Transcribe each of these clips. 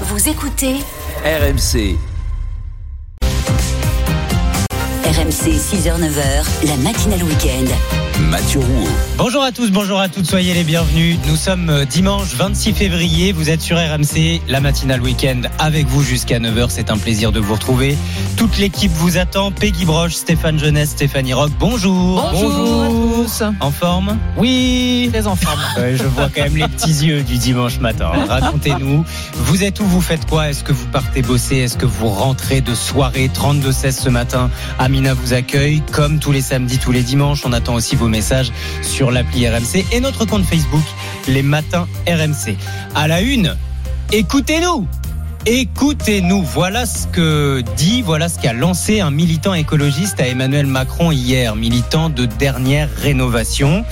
Vous écoutez RMC. RMC 6h-9h, la matinale week-end. Mathieu Rouault. Bonjour à tous, bonjour à toutes, soyez les bienvenus. Nous sommes euh, dimanche 26 février, vous êtes sur RMC, la matinale week-end avec vous jusqu'à 9h, c'est un plaisir de vous retrouver. Toute l'équipe vous attend, Peggy Broche, Stéphane Jeunesse, Stéphanie Rock, bonjour. Bonjour. En forme? Oui, très en forme. Ouais, je vois quand même les petits yeux du dimanche matin. Racontez-nous, vous êtes où, vous faites quoi? Est-ce que vous partez bosser? Est-ce que vous rentrez de soirée 32-16 ce matin? Amina vous accueille, comme tous les samedis, tous les dimanches. On attend aussi vos messages sur l'appli RMC et notre compte Facebook, les matins RMC. À la une, écoutez-nous Écoutez-nous, voilà ce que dit, voilà ce qu'a lancé un militant écologiste à Emmanuel Macron hier, militant de dernière rénovation.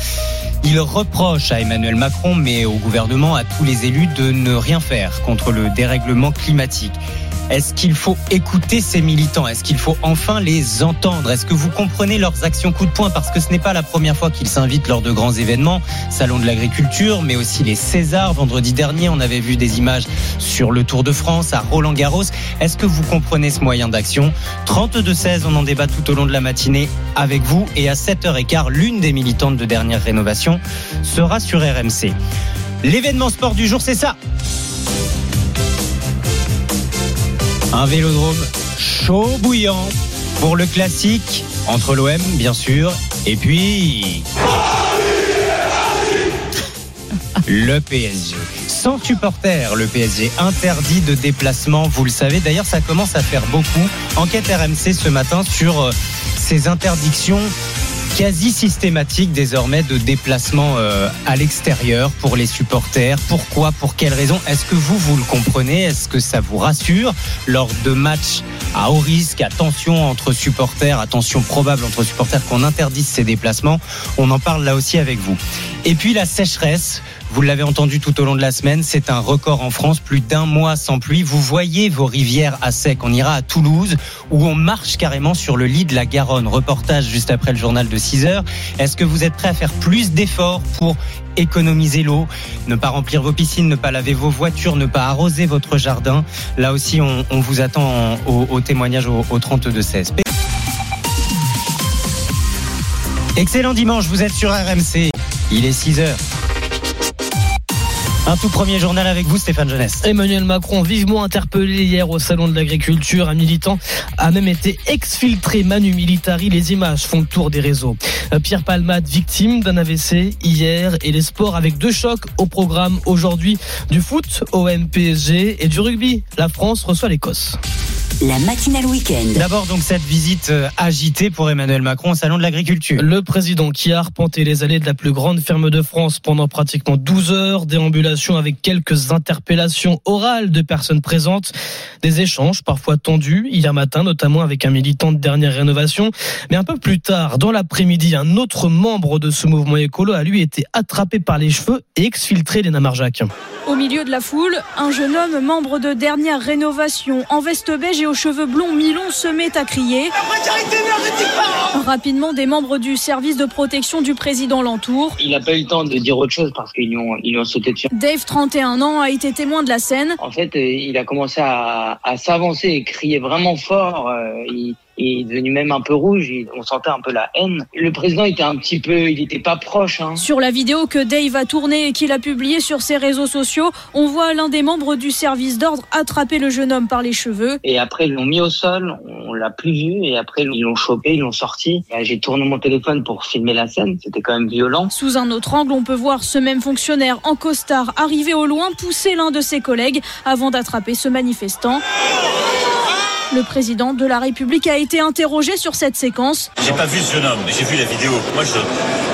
Il reproche à Emmanuel Macron, mais au gouvernement, à tous les élus, de ne rien faire contre le dérèglement climatique. Est-ce qu'il faut écouter ces militants? Est-ce qu'il faut enfin les entendre? Est-ce que vous comprenez leurs actions coup de poing? Parce que ce n'est pas la première fois qu'ils s'invitent lors de grands événements, Salon de l'agriculture, mais aussi les Césars. Vendredi dernier, on avait vu des images sur le Tour de France, à Roland Garros. Est-ce que vous comprenez ce moyen d'action? 32-16, on en débat tout au long de la matinée avec vous. Et à 7h15, l'une des militantes de dernière rénovation sera sur RMC. L'événement sport du jour, c'est ça Un vélodrome chaud bouillant pour le classique entre l'OM bien sûr et puis le PSG. Sans supporters, le PSG interdit de déplacement, vous le savez. D'ailleurs, ça commence à faire beaucoup. Enquête RMC ce matin sur euh, ces interdictions quasi systématique désormais de déplacement euh, à l'extérieur pour les supporters. Pourquoi Pour quelles raisons Est-ce que vous, vous le comprenez? Est-ce que ça vous rassure? Lors de matchs à haut risque, attention entre supporters, attention probable entre supporters qu'on interdise ces déplacements On en parle là aussi avec vous. Et puis la sécheresse. Vous l'avez entendu tout au long de la semaine, c'est un record en France, plus d'un mois sans pluie. Vous voyez vos rivières à sec. On ira à Toulouse où on marche carrément sur le lit de la Garonne. Reportage juste après le journal de 6 heures. Est-ce que vous êtes prêt à faire plus d'efforts pour économiser l'eau, ne pas remplir vos piscines, ne pas laver vos voitures, ne pas arroser votre jardin Là aussi, on, vous attend en, au, témoignage au, au 32-16. Excellent dimanche, vous êtes sur RMC. Il est 6 heures. Un tout premier journal avec vous, Stéphane Jeunesse. Emmanuel Macron, vivement interpellé hier au Salon de l'Agriculture, un militant a même été exfiltré Manu Militari. Les images font le tour des réseaux. Pierre Palmade, victime d'un AVC hier, et les sports avec deux chocs au programme aujourd'hui du foot, OM PSG et du rugby. La France reçoit l'Écosse. La matinale week-end. D'abord donc cette visite euh, agitée pour Emmanuel Macron au salon de l'agriculture. Le président qui a arpenté les allées de la plus grande ferme de France pendant pratiquement 12 heures, déambulation avec quelques interpellations orales de personnes présentes, des échanges parfois tendus hier matin notamment avec un militant de dernière rénovation, mais un peu plus tard dans l'après-midi, un autre membre de ce mouvement écolo a lui été attrapé par les cheveux et exfiltré Léna Marjac. Au milieu de la foule, un jeune homme membre de dernière rénovation en veste beige et aux cheveux blonds mi-longs se met à crier. Rapidement, des membres du service de protection du président l'entourent. Il n'a pas eu le temps de dire autre chose parce qu'ils lui ont, ils ont sauté dessus. Dave, 31 ans, a été témoin de la scène. En fait, il a commencé à, à s'avancer et crier vraiment fort. Il, il est devenu même un peu rouge. On sentait un peu la haine. Le président était un petit peu, il n'était pas proche. Hein. Sur la vidéo que Dave a tournée et qu'il a publiée sur ses réseaux sociaux, on voit l'un des membres du service d'ordre attraper le jeune homme par les cheveux. Et après, ils l'ont mis au sol. On l'a plus vu. Et après, ils l'ont chopé, ils l'ont sorti. J'ai tourné mon téléphone pour filmer la scène. C'était quand même violent. Sous un autre angle, on peut voir ce même fonctionnaire en costard arriver au loin, pousser l'un de ses collègues avant d'attraper ce manifestant. Le président de la République a été interrogé sur cette séquence. J'ai pas vu ce jeune homme, mais j'ai vu la vidéo. Moi, je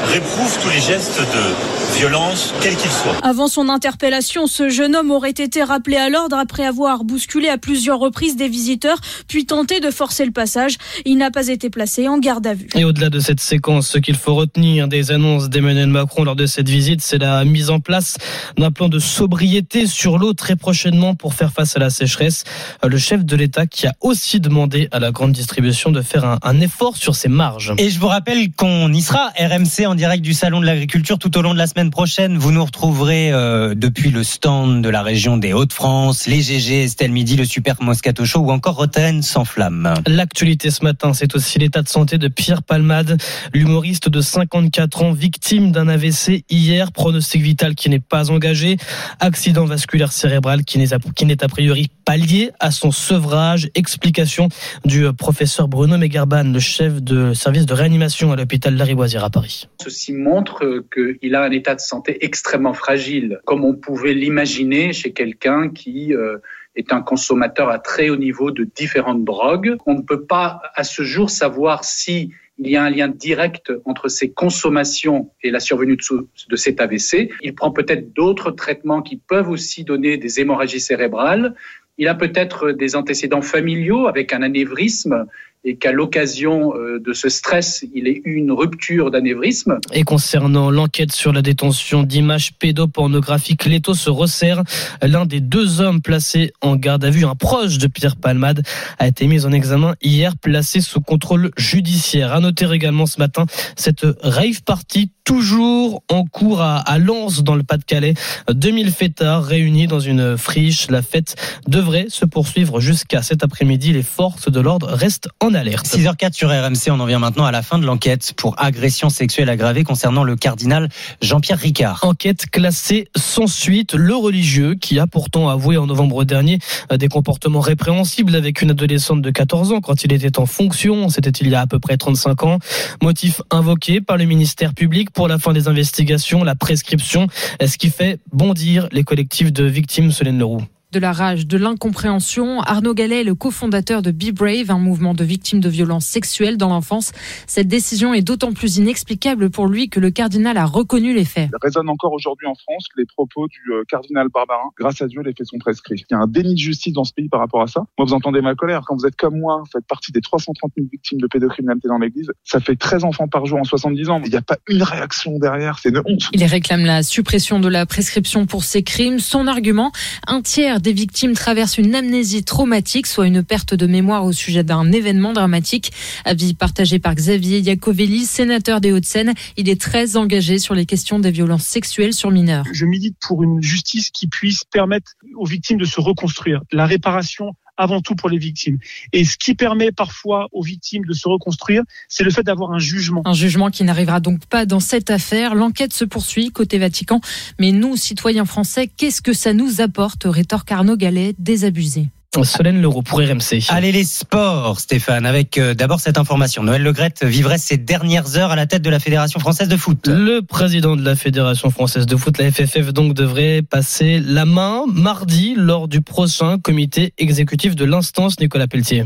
réprouve tous les gestes de violence, quels qu'ils soient. Avant son interpellation, ce jeune homme aurait été rappelé à l'ordre après avoir bousculé à plusieurs reprises des visiteurs, puis tenté de forcer le passage. Il n'a pas été placé en garde à vue. Et au-delà de cette séquence, ce qu'il faut retenir des annonces d'Emmanuel Macron lors de cette visite, c'est la mise en place d'un plan de sobriété sur l'eau très prochainement pour faire face à la sécheresse. Le chef de l'État qui a aussi demandé à la grande distribution de faire un, un effort sur ses marges. Et je vous rappelle qu'on y sera, RMC en direct du Salon de l'Agriculture tout au long de la semaine. prochaine, vous nous retrouverez euh, depuis le stand de la région des Hauts-de-France, les GG, Estelle Midi, le Super Moscato Show ou encore Rotten sans flamme. L'actualité ce matin, c'est aussi l'état de santé de Pierre Palmade, l'humoriste de 54 ans, victime d'un AVC hier, pronostic vital qui n'est pas engagé, accident vasculaire cérébral qui n'est a, priori pas lié à son sevrage. Explication du professeur Bruno Megarban, le chef de service de réanimation à l'hôpital Lariboisière à Paris. Ceci montre qu'il a un état de santé extrêmement fragile, comme on pouvait l'imaginer chez quelqu'un qui euh, est un consommateur à très haut niveau de différentes drogues. On ne peut pas à ce jour savoir si il y a un lien direct entre ses consommations et la survenue de cet AVC. Il prend peut-être d'autres traitements qui peuvent aussi donner des hémorragies cérébrales. Il a peut-être des antécédents familiaux avec un anévrisme et qu'à l'occasion euh, de ce stress, il ait eu une rupture d'anévrisme. Et concernant l'enquête sur la détention d'images pédopornographiques, l'étau se resserre. L'un des deux hommes placés en garde à vue, un proche de Pierre Palmade, a été mis en examen hier, placé sous contrôle judiciaire. À noter également ce matin cette rave party toujours en cours à, à Lens dans le Pas-de-Calais. 2000 fêtards réunis dans une friche. La fête devrait se poursuivre jusqu'à cet après-midi. Les forces de l'ordre restent en alerte. 6h04 sur RMC, on en vient maintenant à la fin de l'enquête pour agression sexuelle aggravée concernant le cardinal Jean-Pierre Ricard. Enquête classée sans suite. Le religieux, qui a pourtant avoué en novembre dernier euh, des comportements répréhensibles avec une adolescente de 14 ans quand il était en fonction, c'était il y a à peu près 35 ans. Motif invoqué par le ministère public pour la fin des investigations, la prescription, ce qui fait bondir les collectifs de victimes, Solène Leroux? De la rage, de l'incompréhension. Arnaud Gallet est le cofondateur de Be Brave, un mouvement de victimes de violences sexuelles dans l'enfance. Cette décision est d'autant plus inexplicable pour lui que le cardinal a reconnu les faits. Il résonne encore aujourd'hui en France les propos du euh, cardinal Barbarin. Grâce à Dieu, les faits sont prescrits. Il y a un déni de justice dans ce pays par rapport à ça. Moi, vous entendez ma colère. Quand vous êtes comme moi, vous faites partie des 330 000 victimes de pédocriminalité dans l'église. Ça fait 13 enfants par jour en 70 ans. Il n'y a pas une réaction derrière. C'est une honte. Il réclame la suppression de la prescription pour ces crimes. Son argument, un tiers des victimes traversent une amnésie traumatique, soit une perte de mémoire au sujet d'un événement dramatique. Avis partagé par Xavier Iacovelli, sénateur des Hauts-de-Seine. Il est très engagé sur les questions des violences sexuelles sur mineurs. Je milite pour une justice qui puisse permettre aux victimes de se reconstruire. La réparation avant tout pour les victimes. Et ce qui permet parfois aux victimes de se reconstruire, c'est le fait d'avoir un jugement. Un jugement qui n'arrivera donc pas dans cette affaire. L'enquête se poursuit côté Vatican. Mais nous, citoyens français, qu'est-ce que ça nous apporte? Rétorque Arnaud Gallet, désabusé. Solène Leroux pour RMC. Allez les sports, Stéphane, avec euh, d'abord cette information. Noël Legrette vivrait ses dernières heures à la tête de la Fédération française de foot. Le président de la Fédération française de foot, la FFF, donc devrait passer la main mardi lors du prochain comité exécutif de l'instance Nicolas Pelletier.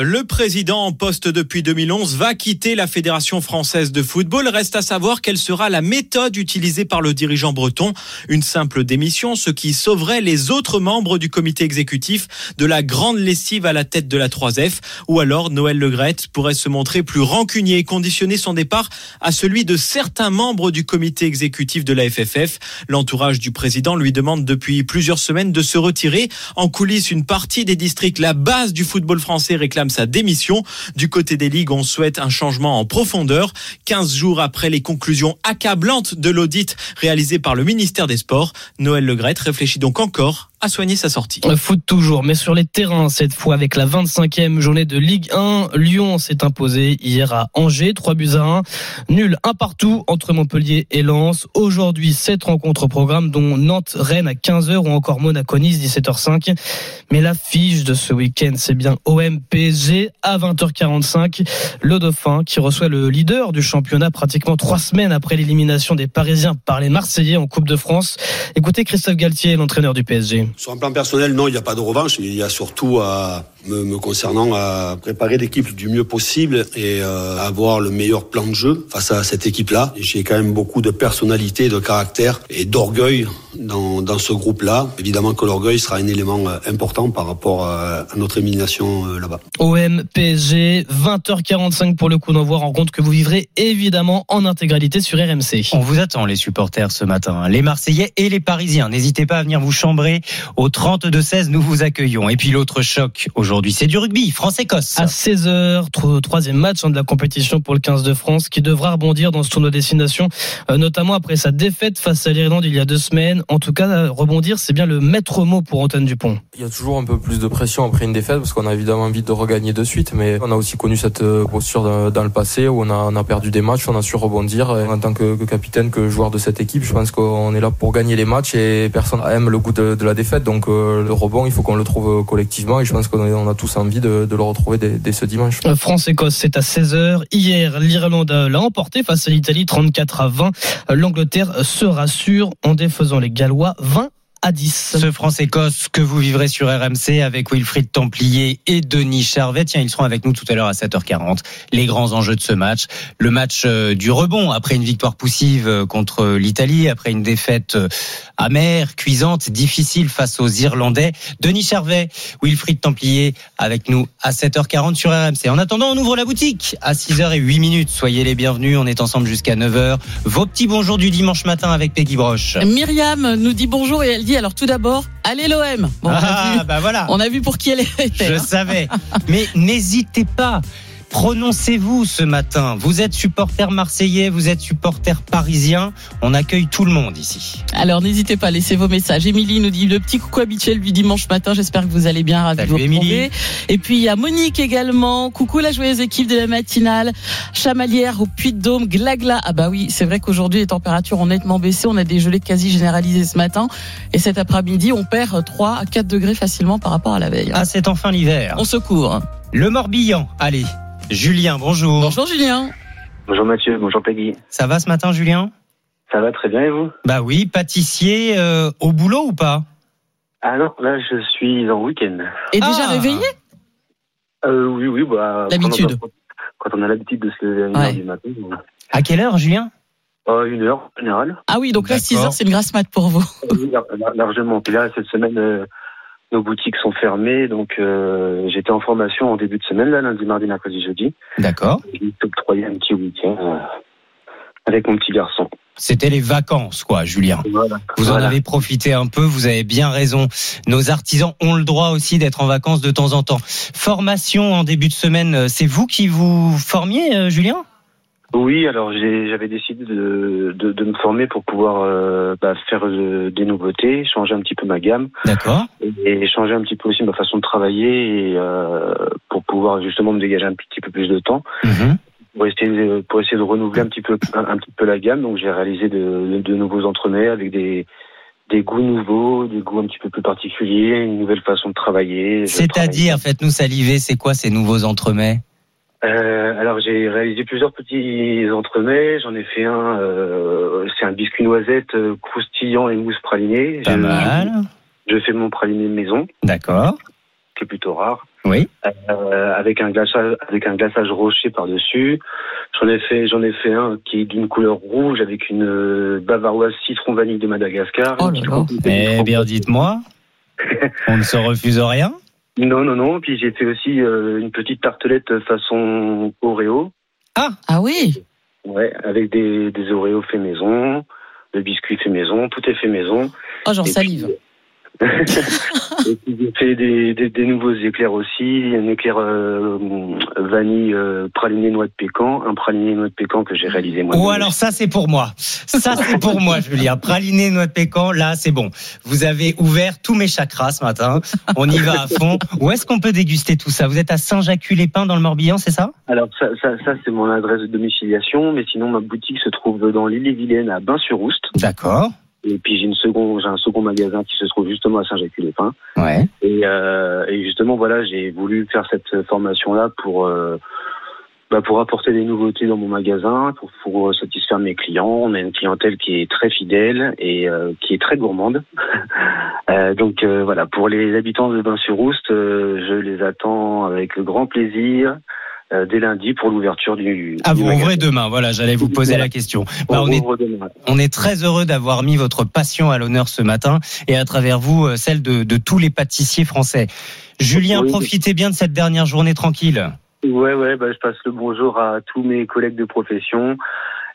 Le président en poste depuis 2011 va quitter la Fédération française de football. Reste à savoir quelle sera la méthode utilisée par le dirigeant breton. Une simple démission, ce qui sauverait les autres membres du comité exécutif de la grande lessive à la tête de la 3F. Ou alors Noël Legrette pourrait se montrer plus rancunier et conditionner son départ à celui de certains membres du comité exécutif de la FFF. L'entourage du président lui demande depuis plusieurs semaines de se retirer. En coulisses, une partie des districts, la base du football français réclame sa démission. Du côté des ligues, on souhaite un changement en profondeur. 15 jours après les conclusions accablantes de l'audit réalisé par le ministère des Sports, Noël Legrette réfléchit donc encore à soigner sa sortie. Foot toujours, mais sur les terrains cette fois avec la 25e journée de Ligue 1. Lyon s'est imposé hier à Angers, 3 buts à 1. Nul un partout entre Montpellier et Lens. Aujourd'hui, 7 rencontres au programme, dont Nantes-Rennes à 15h ou encore Monaco-Nice 17h05. Mais l'affiche de ce week-end, c'est bien OM PSG à 20h45. Le Dauphin qui reçoit le leader du championnat pratiquement trois semaines après l'élimination des Parisiens par les Marseillais en Coupe de France. Écoutez Christophe Galtier, l'entraîneur du PSG. Sur un plan personnel, non, il n'y a pas de revanche. Il y a surtout à me, me concernant à préparer l'équipe du mieux possible et euh, avoir le meilleur plan de jeu face à cette équipe-là. J'ai quand même beaucoup de personnalité, de caractère et d'orgueil dans, dans ce groupe-là. Évidemment que l'orgueil sera un élément euh, important par rapport à, à notre élimination euh, là-bas. OM PSG 20h45 pour le coup d'envoi rencontre que vous vivrez évidemment en intégralité sur RMC. On vous attend les supporters ce matin, les Marseillais et les Parisiens. N'hésitez pas à venir vous chambrer au 32 16, nous vous accueillons. Et puis l'autre choc aujourd'hui aujourd'hui. C'est du rugby, France-Écosse. À 16h, troisième match hein, de la compétition pour le 15 de France qui devra rebondir dans ce tournoi destination, euh, notamment après sa défaite face à l'Irlande il y a deux semaines. En tout cas, rebondir, c'est bien le maître mot pour Antoine Dupont. Il y a toujours un peu plus de pression après une défaite parce qu'on a évidemment envie de regagner de suite, mais on a aussi connu cette euh, posture dans le passé où on a, on a perdu des matchs, on a su rebondir. Et en tant que, que, capitaine, que joueur de cette équipe, je pense qu'on est là pour gagner les matchs et personne aime le goût de, de la défaite. Donc euh, le rebond, il faut qu'on le trouve collectivement et je pense qu'on a tous envie de, le retrouver dès, dès, ce dimanche. France-Écosse, c'est à 16h. Hier, l'Irlande l'a emporté face à l'Italie 34 à 20. L'Angleterre se rassure en défaisant les Gallois 20 à 10. Ce France-Écosse que vous vivrez sur RMC avec Wilfried Templier et Denis Charvet. Tiens, ils seront avec nous tout à l'heure à 7h40. Les grands enjeux de ce match. Le match euh, du rebond après une victoire poussive euh, contre l'Italie, après une défaite euh, amère, cuisante, difficile face aux Irlandais. Denis Charvet, Wilfried Templier avec nous à 7h40 sur RMC. En attendant, on ouvre la boutique à 6h08 minutes. Soyez les bienvenus. On est ensemble jusqu'à 9h. Vos petits bonjours du dimanche matin avec Peggy Broche. Myriam nous dit bonjour et elle dit alors tout d'abord, allez l'OM. Bon, ah, bah voilà. On a vu pour qui elle était. Je savais. Mais n'hésitez pas prononcez-vous ce matin. Vous êtes supporter marseillais, vous êtes supporter parisien. On accueille tout le monde ici. Alors n'hésitez pas, laissez vos messages. Émilie nous dit le petit coucou habituel du dimanche matin. J'espère que vous allez bien. Ravi de vous retrouver. Et puis il y a Monique également. Coucou la joyeuse équipe de la matinale. Chamalière au Puy de Dôme, glagla. Ah bah oui, c'est vrai qu'aujourd'hui les températures ont nettement baissé. On a des gelées quasi généralisées ce matin. Et cet après-midi, on perd 3 à 4 degrés facilement par rapport à la veille. Ah, c'est enfin l'hiver. On se court. Le Morbihan, allez. Julien, bonjour. Bonjour Julien. Bonjour Mathieu, bonjour Peggy. Ça va ce matin Julien? Ça va très bien et vous? Bah oui, pâtissier euh, au boulot ou pas? Ah non, là je suis en week-end. Et déjà ah. réveillé? Euh, Oui, oui, bah. L'habitude. Quand on a l'habitude de se lever à 1h ouais. du matin. À quelle heure Julien? Euh, Une heure en général. Ah oui, donc là 6 heures c'est une grasse mat pour vous. oui, largement. Puis là cette semaine euh, nos boutiques sont fermées, donc euh, j'étais en formation en début de semaine, là, lundi, mardi, mercredi, jeudi. D'accord. J'ai octroyé un petit week-end euh, avec mon petit garçon. C'était les vacances, quoi, Julien. Voilà. Vous Voilà. en avez profité un peu, vous avez bien raison. Nos artisans ont le droit aussi d'être en vacances de temps en temps. Formation en début de semaine, euh, c'est vous qui vous formiez, euh, Julien? Oui, alors j'avais décidé de, de, de me former pour pouvoir euh, bah, faire euh, des nouveautés, changer un petit peu ma gamme D'accord. et changer un petit peu aussi ma façon de travailler et, euh, pour pouvoir justement me dégager un petit peu plus de temps Mhm. pour essayer de, pour essayer de renouveler un petit peu un, un petit peu la gamme. Donc j'ai réalisé de, de, nouveaux entremets avec des des goûts nouveaux, des goûts un petit peu plus particuliers, une nouvelle façon de travailler. C'est-à-dire, faites-nous saliver, c'est quoi ces nouveaux entremets Euh, alors j'ai réalisé plusieurs petits entremets. J'en ai fait un, euh, c'est un biscuit noisette euh, croustillant et mousse pralinée. Pas Je- mal. Je, fais mon praliné de maison, D'accord. qui est plutôt rare, Oui. euh, avec un glaçage, avec un glaçage rocher par dessus. J'en ai fait, j'en ai fait un qui est d'une couleur rouge avec une euh, bavaroise citron vanille de Madagascar. Oh là là. Eh bien, dites-moi. On ne se refuse rien Non, non, non. Puis j'ai fait aussi euh, une petite tartelette façon Oreo. Ah oui Ouais, avec des, des Oreos fait maison, le biscuit fait maison, tout est fait maison. Oh j'en salive. puis, Et puis j'ai fait des, des, des nouveaux éclairs aussi, un éclair euh, vanille euh, praliné noix de pécan, un praliné noix de pécan que j'ai réalisé moi. Ou alors ça c'est pour moi. Ça c'est pour moi, Julien. Praliné noix de pécan, là c'est bon. Vous avez ouvert tous mes chakras ce matin. On y va à fond. Où est-ce qu'on peut déguster tout ça? Vous êtes à Saint-Jacques-les-Pins dans le Morbihan, c'est ça? Alors ça, ça, ça c'est mon adresse de domiciliation, mais sinon ma boutique se trouve dans l'île-et-Vilaine à Bain-sur-Oust. D'accord. Et puis j'ai une seconde, j'ai un second magasin qui se trouve justement à Saint-Jacques-les-Pins. Ouais. Et, euh, et justement, voilà, j'ai voulu faire cette formation-là pour euh, bah, pour apporter des nouveautés dans mon magasin, pour, pour satisfaire mes clients. On a une clientèle qui est très fidèle et euh, qui est très gourmande. Euh, donc euh, voilà, pour les habitants de Bain-sur-Oust, euh, je les attends avec grand plaisir euh, dès lundi pour l'ouverture du. Ah, du vous magasin. ouvrez demain. Voilà, j'allais vous poser la question. Bah, on est. On est très heureux d'avoir mis votre passion à l'honneur ce matin et à travers vous, euh, celle de, de tous les pâtissiers français. Julien, Oui. profitez bien de cette dernière journée tranquille. Ouais, ouais, bah, je passe le bonjour à tous mes collègues de profession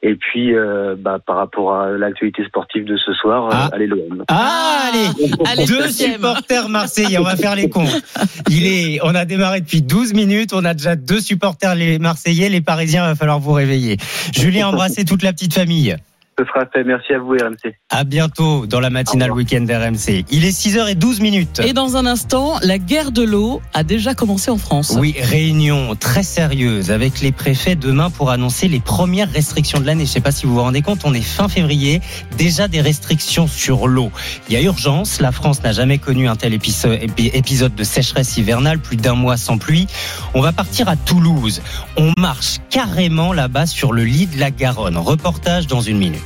Et puis, euh, bah, par rapport à l'actualité sportive de ce soir, Ah. euh, allez l'OM. Ah, allez, Allez, deux deuxième. supporters marseillais, on va faire les comptes. Il est, on a démarré depuis 12 minutes, on a déjà deux supporters les marseillais, les parisiens, va falloir vous réveiller. Julien, embrassez toute la petite famille. Ce sera fait. Merci à vous, RMC. À bientôt dans la matinale week-end RMC. Il est 6h12 minutes. Et dans un instant, la guerre de l'eau a déjà commencé en France. Oui, réunion très sérieuse avec les préfets demain pour annoncer les premières restrictions de l'année. Je ne sais pas si vous vous rendez compte, on est fin février, déjà des restrictions sur l'eau. Il y a urgence, la France n'a jamais connu un tel épiso- épi- épisode de sécheresse hivernale, plus d'un mois sans pluie. On va partir à Toulouse. On marche carrément là-bas sur le lit de la Garonne. Reportage dans une minute.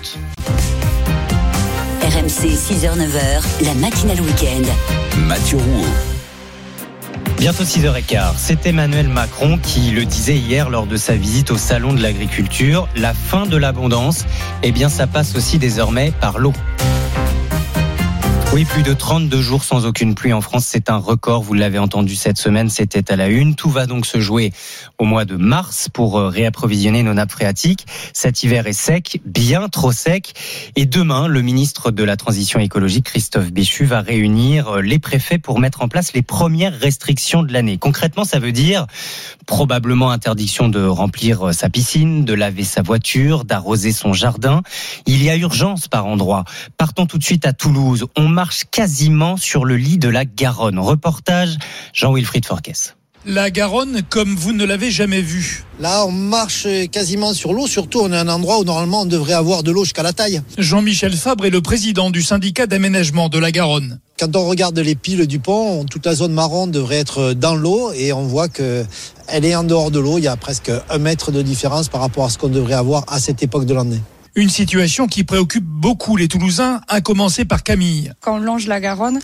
RMC 6h-9h, la matinale week-end. Mathieu Rouault. Bientôt 6h15. C'est Emmanuel Macron qui le disait hier lors de sa visite au Salon de l'Agriculture. La fin de l'abondance, eh bien, ça passe aussi désormais par l'eau. Oui, plus de 32 jours sans aucune pluie en France, c'est un record. Vous l'avez entendu cette semaine, c'était à la une. Tout va donc se jouer au mois de mars pour euh, réapprovisionner nos nappes phréatiques. Cet hiver est sec, bien trop sec. Et demain, le ministre de la Transition écologique, Christophe Béchu, va réunir euh, les préfets pour mettre en place les premières restrictions de l'année. Concrètement, ça veut dire probablement interdiction de remplir euh, sa piscine, de laver sa voiture, d'arroser son jardin. Il y a urgence par endroit. Partons tout de suite à Toulouse. On marche quasiment sur le lit de la Garonne. Reportage Jean-Wilfried Forquès. La Garonne comme vous ne l'avez jamais vue. Là, on marche quasiment sur l'eau, surtout on est à un endroit où normalement on devrait avoir de l'eau jusqu'à la taille. Jean-Michel Fabre est le président du syndicat d'aménagement de la Garonne. Quand on regarde les piles du pont, toute la zone marron devrait être dans l'eau et on voit que elle est en dehors de l'eau. Il y a presque un mètre de différence par rapport à ce qu'on devrait avoir à cette époque de l'année. Une situation qui préoccupe beaucoup les Toulousains, à commencer par Camille. Quand on longe la Garonne,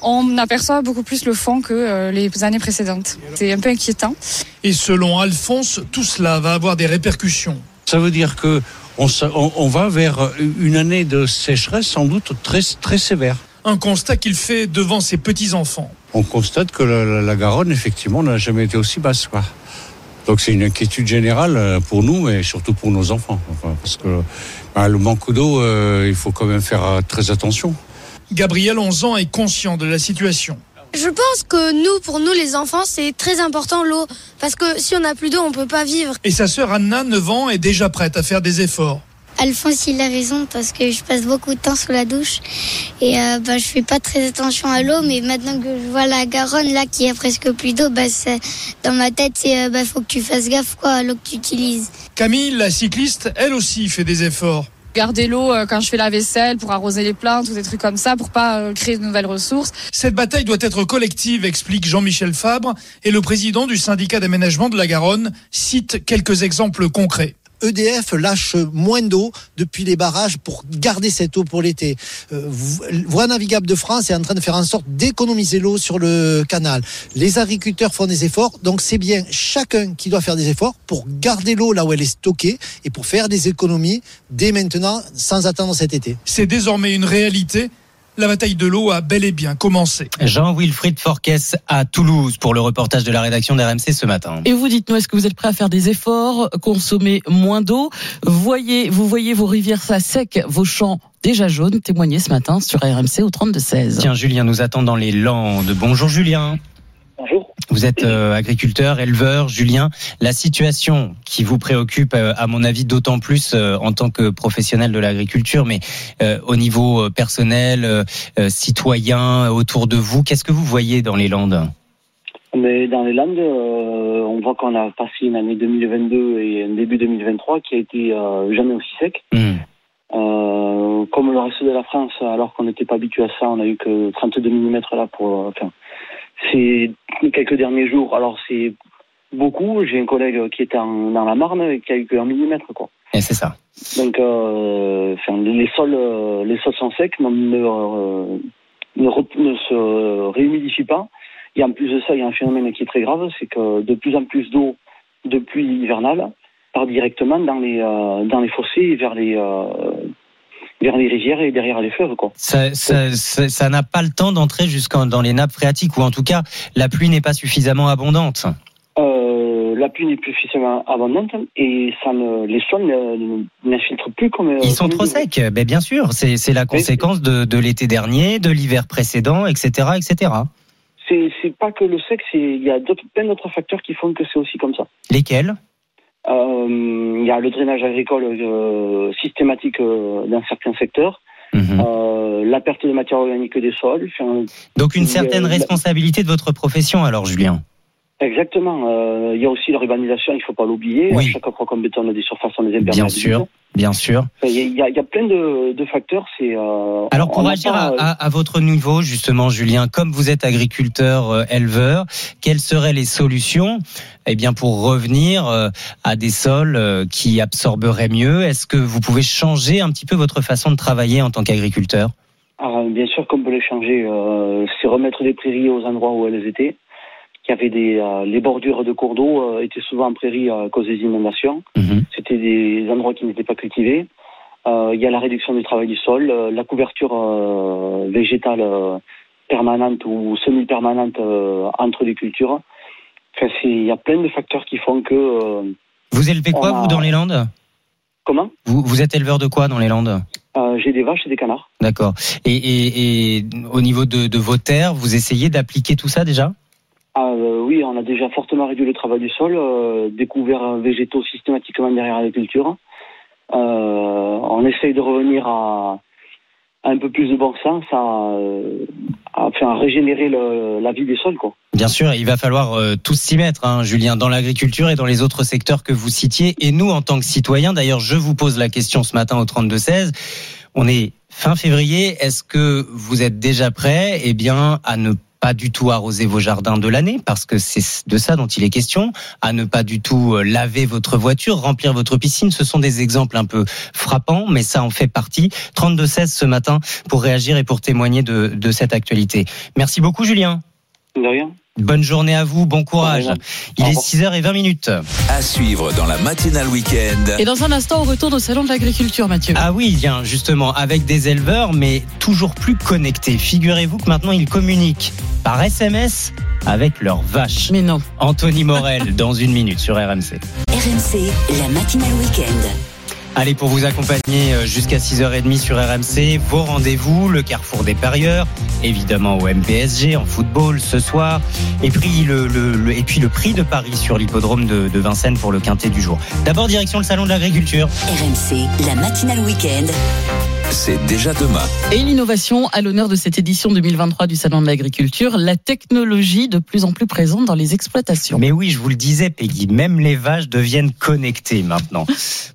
on aperçoit beaucoup plus le fond que euh, les années précédentes. C'est un peu inquiétant. Et selon Alphonse, tout cela va avoir des répercussions. Ça veut dire que on, se- on- on va vers une année de sécheresse sans doute très, très sévère. Un constat qu'il fait devant ses petits-enfants. On constate que la, la- la Garonne, effectivement, n'a jamais été aussi basse. Quoi. Donc c'est une inquiétude générale euh, pour nous et surtout pour nos enfants. Enfin, parce que bah, le manque d'eau, euh, il faut quand même faire euh, très attention. Gabriel, 11 ans, est conscient de la situation. Je pense que nous, pour nous les enfants, c'est très important l'eau. Parce que si on n'a plus d'eau, on peut pas vivre. Et sa sœur Anna, 9 ans, est déjà prête à faire des efforts. Alphonse, il a raison parce que je passe beaucoup de temps sous la douche. Et euh, bah, je fais pas très attention à l'eau. Mais maintenant que je vois la Garonne, là, qui a presque plus d'eau, bah, c'est- dans ma tête, c'est euh, bah, faut que tu fasses gaffe quoi, à l'eau que tu utilises. Camille, la cycliste, elle aussi fait des efforts. Garder l'eau euh, quand je fais la vaisselle, pour arroser les plantes ou des trucs comme ça, pour pas euh, créer de nouvelles ressources. Cette bataille doit être collective, explique Jean-Michel Fabre, et le président du syndicat d'aménagement de la Garonne cite quelques exemples concrets. EDF lâche moins d'eau depuis les barrages pour garder cette eau pour l'été. Euh, Voie navigable de France est en train de faire en sorte d'économiser l'eau sur le canal. Les agriculteurs font des efforts, donc c'est bien chacun qui doit faire des efforts pour garder l'eau là où elle est stockée et pour faire des économies dès maintenant sans attendre cet été. C'est désormais une réalité. La bataille de l'eau a bel et bien commencé. Jean-Wilfried Forquès à Toulouse pour le reportage de la rédaction d'RMC ce matin. Et vous dites-nous, est-ce que vous êtes prêt à faire des efforts, consommer moins d'eau? Voyez, vous voyez vos rivières ça sec, vos champs déjà jaunes. Témoignez ce matin sur RMC au 32 16. Tiens, Julien nous attend dans les Landes. Bonjour Julien. Bonjour. Vous êtes euh, agriculteur, éleveur, Julien. La situation qui vous préoccupe, euh, à mon avis, d'autant plus euh, en tant que professionnel de l'agriculture, mais au niveau personnel, citoyen, autour de vous, qu'est-ce que vous voyez dans les Landes? Mais dans les Landes, on voit qu'on a passé une année 2022 et un début 2023 qui a été jamais aussi sec. Euh, comme le reste de la France, alors qu'on n'était pas habitué à ça, on a eu que 32 mm là pour. Enfin, c'est quelques derniers jours. Alors c'est beaucoup. J'ai un collègue qui en- dans la Marne et qui a eu que 1 mm quoi. Et c'est ça. Donc, euh, enfin, les sols, euh, les sols sont secs, ne, euh, ne, ne se réhumidifient pas. Et en plus de ça, il y a un phénomène qui est très grave, c'est que de plus en plus d'eau de pluie hivernale part directement dans les euh, dans les fossés et vers les vers les rivières et derrière les fleuves, quoi. Ça ça- ça- ça n'a pas le temps d'entrer jusqu'en dans les nappes phréatiques, ou en tout cas, la pluie n'est pas suffisamment abondante. Euh, la pluie n'est plus suffisamment abondante et ça ne, les sols n'infiltrent plus comme. Ils sont trop secs, mais bien sûr. C'est la conséquence de, de l'été dernier, de l'hiver précédent, etc., etc. C'est pas que le sec, il y a plein d'autres facteurs qui font que c'est aussi comme ça. Lesquels? euh, Il y a le drainage agricole euh, systématique euh, dans certains secteurs. Mhm. Euh, la perte de matière organique des sols. Enfin, Donc une certaine responsabilité de votre profession alors Julien? Exactement. Euh, il y a aussi l'urbanisation, il ne faut pas l'oublier. À chaque fois qu'on bétonne des surfaces, on les imperméabilise. Bien sûr, bien sûr. Il y a, il y a- plein de, de facteurs. C'est euh, Alors pour agir pas, à, à- votre niveau, justement, Julien, comme vous êtes agriculteur, euh, éleveur, quelles seraient les solutions eh bien, pour revenir euh, à des sols euh, qui absorberaient mieux? Est-ce que vous pouvez changer un petit peu votre façon de travailler en tant qu'agriculteur? Alors, bien sûr qu'on peut les changer. Euh, c'est remettre des prairies aux endroits où elles étaient. Y avait des, euh, les bordures de cours d'eau euh, étaient souvent en prairie à cause des inondations. C'était des endroits qui n'étaient pas cultivés. Euh, il y a la réduction du travail du sol, euh, la couverture euh, végétale euh, permanente ou semi-permanente euh, entre les cultures. Enfin, il y a plein de facteurs qui font que. euh, Vous élevez quoi, a- vous, dans les Landes? Comment? Vous, vous êtes éleveur de quoi dans les Landes? Euh, J'ai des vaches et des canards. D'accord. Et, et, et au niveau de, de vos terres, vous essayez d'appliquer tout ça déjà? Ah, euh, oui, on a déjà fortement réduit le travail du sol, euh, découvert végétaux systématiquement derrière la culture. Euh, on essaye de revenir à, un peu plus de bon sens, à, euh, à, régénérer la vie des sols. Quoi. Bien sûr, il va falloir euh, tous s'y mettre, hein, Julien, dans l'agriculture et dans les autres secteurs que vous citiez. Et nous, en tant que citoyens, d'ailleurs, je vous pose la question ce matin au 32-16. On est fin février. Est-ce que vous êtes déjà prêt eh bien, à ne pas du tout arroser vos jardins de l'année, parce que c'est de ça dont il est question, à ne pas du tout euh, laver votre voiture, remplir votre piscine. Ce sont des exemples un peu frappants, mais ça en fait partie. 32-16 ce matin pour réagir et pour témoigner de, de cette actualité. Merci beaucoup, Julien. De rien. Bonne journée à vous, bon courage. Il est 6h20 minutes. À suivre dans la matinale week-end. Et dans un instant, on retourne au salon de l'agriculture, Mathieu. Ah oui, bien justement, avec des éleveurs, mais toujours plus connectés. Figurez-vous que maintenant ils communiquent par SMS avec leurs vaches. Mais non. Anthony Morel, dans une minute sur RMC. RMC, la matinale week-end. Allez, pour vous accompagner euh, jusqu'à 6h30 sur RMC, vos rendez-vous, le carrefour des parieurs, évidemment au MPSG, en football ce soir, et puis le, prix de Paris sur l'hippodrome de, de Vincennes pour le quintet du jour. D'abord, direction le salon de l'agriculture. RMC, la matinale week-end. C'est déjà demain. Et l'innovation à l'honneur de cette édition 2023 du Salon de l'Agriculture, la technologie de plus en plus présente dans les exploitations. Mais oui, je vous le disais, Peggy, même les vaches deviennent connectées maintenant.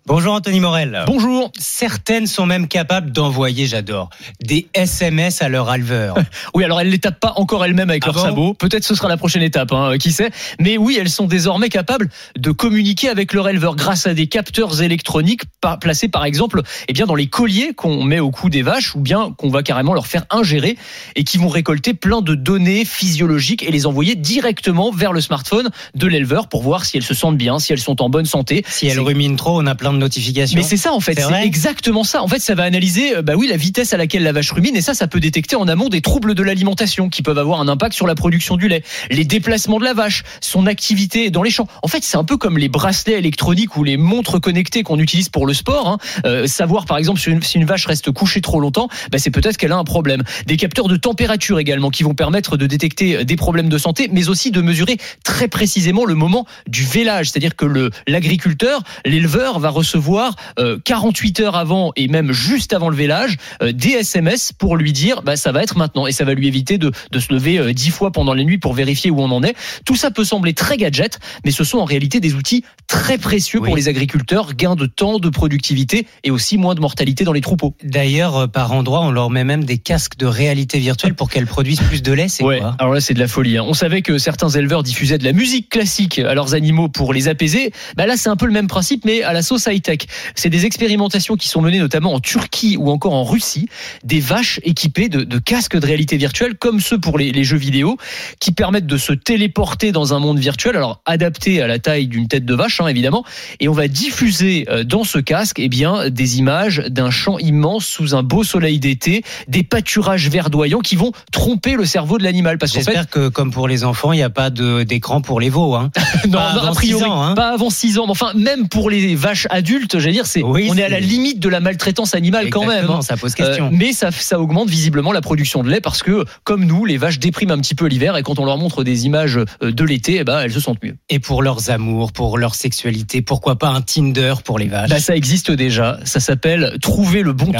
Bonjour Anthony Morel. Bonjour. Certaines sont même capables d'envoyer, j'adore, des SMS à leur éleveur. Oui, alors elles les tapent pas encore elles-mêmes avec Ah leur bon sabot. Peut-être ce sera la prochaine étape, hein, qui sait. Mais oui, elles sont désormais capables de communiquer avec leur éleveur grâce à des capteurs électroniques placés, par exemple, eh bien dans les colliers qu'on met au cou des vaches, ou bien qu'on va carrément leur faire ingérer et qui vont récolter plein de données physiologiques et les envoyer directement vers le smartphone de l'éleveur pour voir si elles se sentent bien, si elles sont en bonne santé. Si elles ruminent trop, on a plein de notifications. Mais c'est ça en fait, C'est exactement ça. En fait, ça va analyser euh, bah oui, la vitesse à laquelle la vache rumine et ça ça peut détecter en amont des troubles de l'alimentation qui peuvent avoir un impact sur la production du lait, les déplacements de la vache, son activité dans les champs. En fait, c'est un peu comme les bracelets électroniques ou les montres connectées qu'on utilise pour le sport, hein. Euh, savoir par exemple si une, si une vache reste couchée trop longtemps, bah, c'est peut-être qu'elle a un problème. Des capteurs de température également qui vont permettre de détecter euh, des problèmes de santé mais aussi de mesurer très précisément le moment du vélage, c'est-à-dire que le l'agriculteur, l'éleveur va recevoir euh, 48 heures avant et même juste avant le vélage euh, des SMS pour lui dire bah ça va être maintenant et ça va lui éviter de, de se lever euh, 10 fois pendant les nuits pour vérifier où on en est. Tout ça peut sembler très gadget, mais ce sont en réalité des outils très précieux pour les agriculteurs, gain de temps, de productivité et aussi moins de mortalité dans les troupeaux. D'ailleurs, euh, par endroit, on leur met même des casques de réalité virtuelle pour qu'elles produisent plus de lait. C'est Ouais, quoi alors là c'est de la folie. hein. On savait que certains éleveurs diffusaient de la musique classique à leurs animaux pour les apaiser. Bah là c'est un peu le même principe mais à la sauce high tech. C'est des expérimentations qui sont menées notamment en Turquie ou encore en Russie. Des vaches équipées de, de casques de réalité virtuelle comme ceux pour les, les jeux vidéo qui permettent de se téléporter dans un monde virtuel. Alors adapté à la taille d'une tête de vache hein, évidemment. Et on va diffuser euh, dans ce casque eh bien des images d'un champ immense sous un beau soleil d'été, des pâturages verdoyants qui vont tromper le cerveau de l'animal. Parce qu'en J'espère fait, que, comme pour les enfants, il n'y a pas d'écran pour les veaux. Hein. non, Pas avant a priori, ans, hein. pas avant 6 ans. Mais Enfin, même pour les vaches adultes, j'allais dire, c'est, Oui, on est à la limite de la maltraitance animale quand même. Hein. ça pose question. Euh, mais ça, ça augmente visiblement la production de lait parce que, comme nous, les vaches dépriment un petit peu l'hiver et quand on leur montre des images euh, de l'été, eh ben, elles se sentent mieux. Et pour leurs amours, pour leur sexualité, pourquoi pas un Tinder pour les vaches? Bah, ça existe déjà. Ça s'appelle. Trouver le bon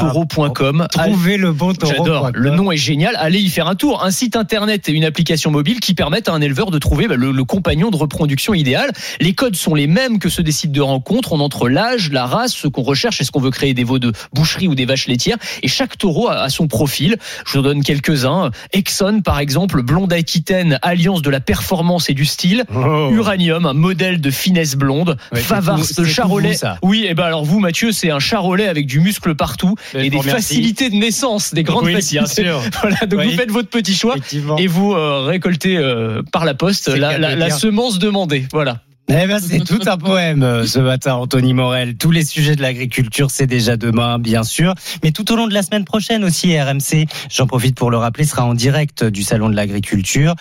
taureau. J'adore. Le nom est génial. Allez y faire un tour. Un site internet et une application mobile qui permettent à un éleveur de trouver bah, le, le compagnon de reproduction idéal. Les codes sont les mêmes que ceux des sites de rencontres. On entre l'âge, la race, ce qu'on recherche. Est-ce qu'on veut créer des veaux de boucherie ou des vaches laitières? Et chaque taureau a, a son profil. Je vous en donne quelques-uns. Exxon, par exemple, blonde aquitaine, alliance de la performance et du style. Uranium, un modèle de finesse blonde. Oh. Ouais, Favars, charolais. vous. Oui, et ben alors vous, Mathieu, c'est un charolais avec du muscle partout et des facilités de naissance, des grandes Oui, bien facilités. sûr. Voilà, donc Oui. vous faites votre petit choix Effectivement. et vous euh, récoltez euh, par la poste la, la- la semence demandée. Voilà. Eh ben, c'est tout un poème euh, ce matin, Anthony Morel. Tous les sujets de l'agriculture, c'est déjà demain, bien sûr. Mais tout au long de la semaine prochaine aussi, RMC, j'en profite pour le rappeler, sera en direct du Salon de l'agriculture.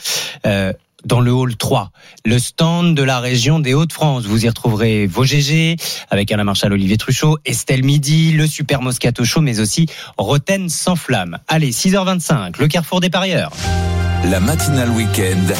euh, dans le hall 3, le stand de la région des Hauts-de-France. Vous y retrouverez vos GG avec Alain Marchal, Olivier Truchot, Estelle Midi, le Super Moscato Show, mais aussi Roten sans flamme. Allez, 6h25, le carrefour des parieurs. La matinale week-end.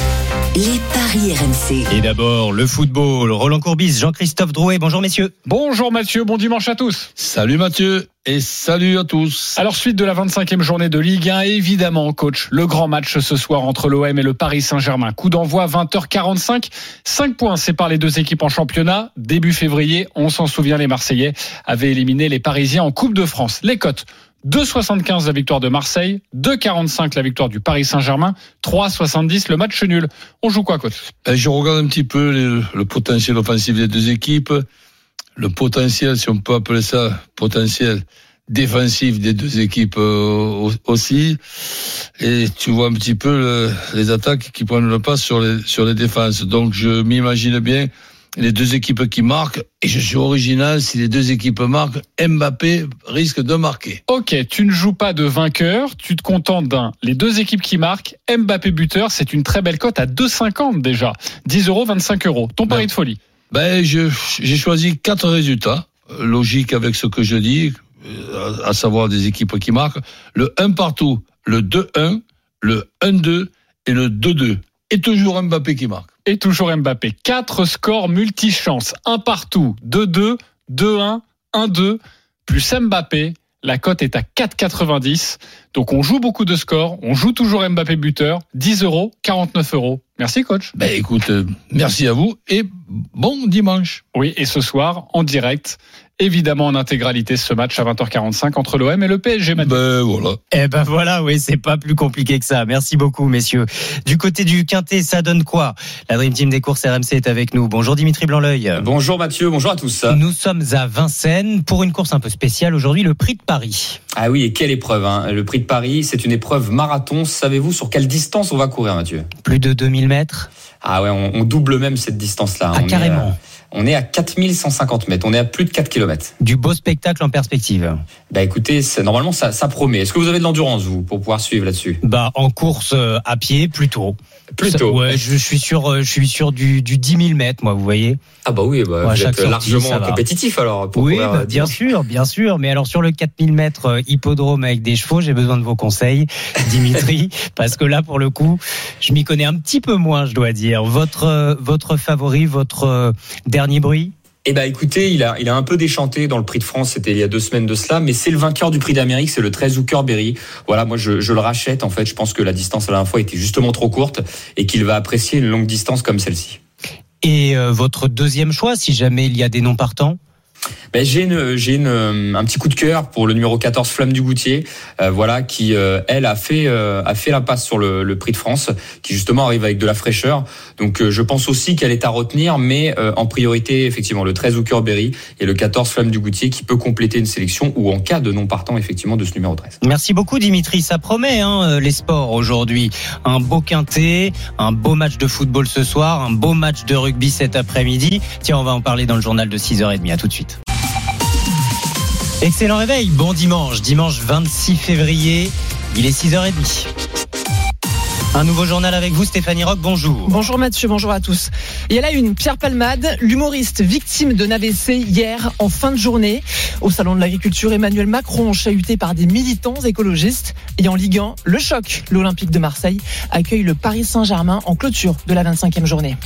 Les paris RMC. Et d'abord, le football. Roland Courbis, Jean-Christophe Drouet. Bonjour, messieurs. Bonjour Mathieu, bon dimanche à tous. Salut Mathieu et salut à tous. Alors suite de la 25e journée de Ligue 1, évidemment coach, le grand match ce soir entre l'OM et le Paris Saint-Germain. Coup d'envoi 20h45, 5 points séparent les deux équipes en championnat. Début février, on s'en souvient, les Marseillais avaient éliminé les Parisiens en Coupe de France. Les cotes 2,75 la victoire de Marseille, 2,45 la victoire du Paris Saint-Germain, 3,70 le match nul. On joue quoi, coach? Ben, Je regarde un petit peu le, potentiel offensif des deux équipes, le potentiel, si on peut appeler ça potentiel défensif des deux équipes euh, au- aussi, et tu vois un petit peu le- les attaques qui prennent le pas sur les sur les défenses. Donc je m'imagine bien les deux équipes qui marquent, et je suis original, si les deux équipes marquent, Mbappé risque de marquer. Ok, tu ne joues pas de vainqueur, tu te contentes d'un. Les deux équipes qui marquent, Mbappé buteur, c'est une très belle cote à 2,50 déjà. 10 euros, 25 euros. Ton pari de folie Ben, j'ai choisi quatre résultats, logiques avec ce que je dis, à savoir des équipes qui marquent. Le 1 partout, le 2-1, le 1-2 et le 2-2. Et toujours Mbappé qui marque. Et toujours Mbappé. Quatre scores multichance. Un partout, 2-2, 2-1, 1-2, plus Mbappé. La cote est à 4,90. Donc on joue beaucoup de scores. On joue toujours Mbappé buteur. 10 euros, 49 euros. Merci coach. Ben écoute, euh, merci à vous et bon dimanche. Oui, et ce soir, en direct, évidemment en intégralité, ce match à 20h45 entre l'OM et le PSG. Mathieu. Ben voilà. Eh ben voilà, oui, c'est pas plus compliqué que ça. Merci beaucoup, messieurs. Du côté du Quintet, ça donne quoi? La Dream Team des courses RMC est avec nous. Bonjour Dimitri Blanc-L'œil. Bonjour Mathieu, bonjour à tous. Nous sommes à Vincennes pour une course un peu spéciale aujourd'hui, le Prix de Paris. Ah oui, et quelle épreuve hein. Le prix de Paris, c'est une épreuve marathon. Savez-vous sur quelle distance on va courir, Mathieu? Plus de 2000 mètres Ah ouais, on, on double même cette distance-là. Ah, on carrément. Est, euh, on est à 4150 mètres, on est à plus de 4 km. Du beau spectacle en perspective. Bah écoutez, normalement ça, ça promet. Est-ce que vous avez de l'endurance, vous, pour pouvoir suivre là-dessus? Bah en course euh, à pied, plutôt. Plutôt. Ouais, je suis sur, euh, je suis sur du, du 10 000 mètres, moi, vous voyez. Ah bah oui, bah, à vous chaque êtes sortie, largement compétitif alors. Pour oui, bah, euh, bien sûr, bien sûr. Mais alors sur le 4000 mètres euh, hippodrome avec des chevaux, j'ai besoin de vos conseils, Dimitri, parce que là, pour le coup, je m'y connais un petit peu moins, je dois dire. Votre, votre favori, votre dernier bruit? Eh ben écoutez, il a, un peu déchanté dans le prix de France, c'était il y a deux semaines de cela, mais c'est le vainqueur du prix d'Amérique, c'est le 13 Hooker Berry. Voilà, moi je, le rachète en fait, je pense que la distance à la fois était justement trop courte et qu'il va apprécier une longue distance comme celle-ci. Et euh, votre deuxième choix, si jamais il y a des noms partants? Ben, j'ai une, j'ai une, euh, un petit coup de cœur pour le numéro 14 Flamme du Goutier, euh, voilà, qui euh, elle a fait euh, a fait l'impasse sur le, le Prix de France, qui justement arrive avec de la fraîcheur. Donc euh, je pense aussi qu'elle est à retenir, mais euh, en priorité effectivement le 13 Hooker Berry et le 14 Flamme du Goutier qui peut compléter une sélection ou en cas de non partant effectivement de ce numéro 13. Merci beaucoup Dimitri, ça promet hein, les sports aujourd'hui. Un beau quintet, un beau match de football ce soir, un beau match de rugby cet après-midi. Tiens, on va en parler dans le journal de 6h30. À tout de suite. Excellent réveil, bon dimanche, dimanche 26 février, il est 6h30. Un nouveau journal avec vous, Stéphanie Rock, bonjour. Bonjour Mathieu, bonjour à tous. Il y a là une Pierre Palmade, l'humoriste victime d'un AVC hier en fin de journée. Au Salon de l'Agriculture, Emmanuel Macron, chahuté par des militants écologistes. Et en Ligue 1, le choc, l'Olympique de Marseille accueille le Paris Saint-Germain en clôture de la 25e journée.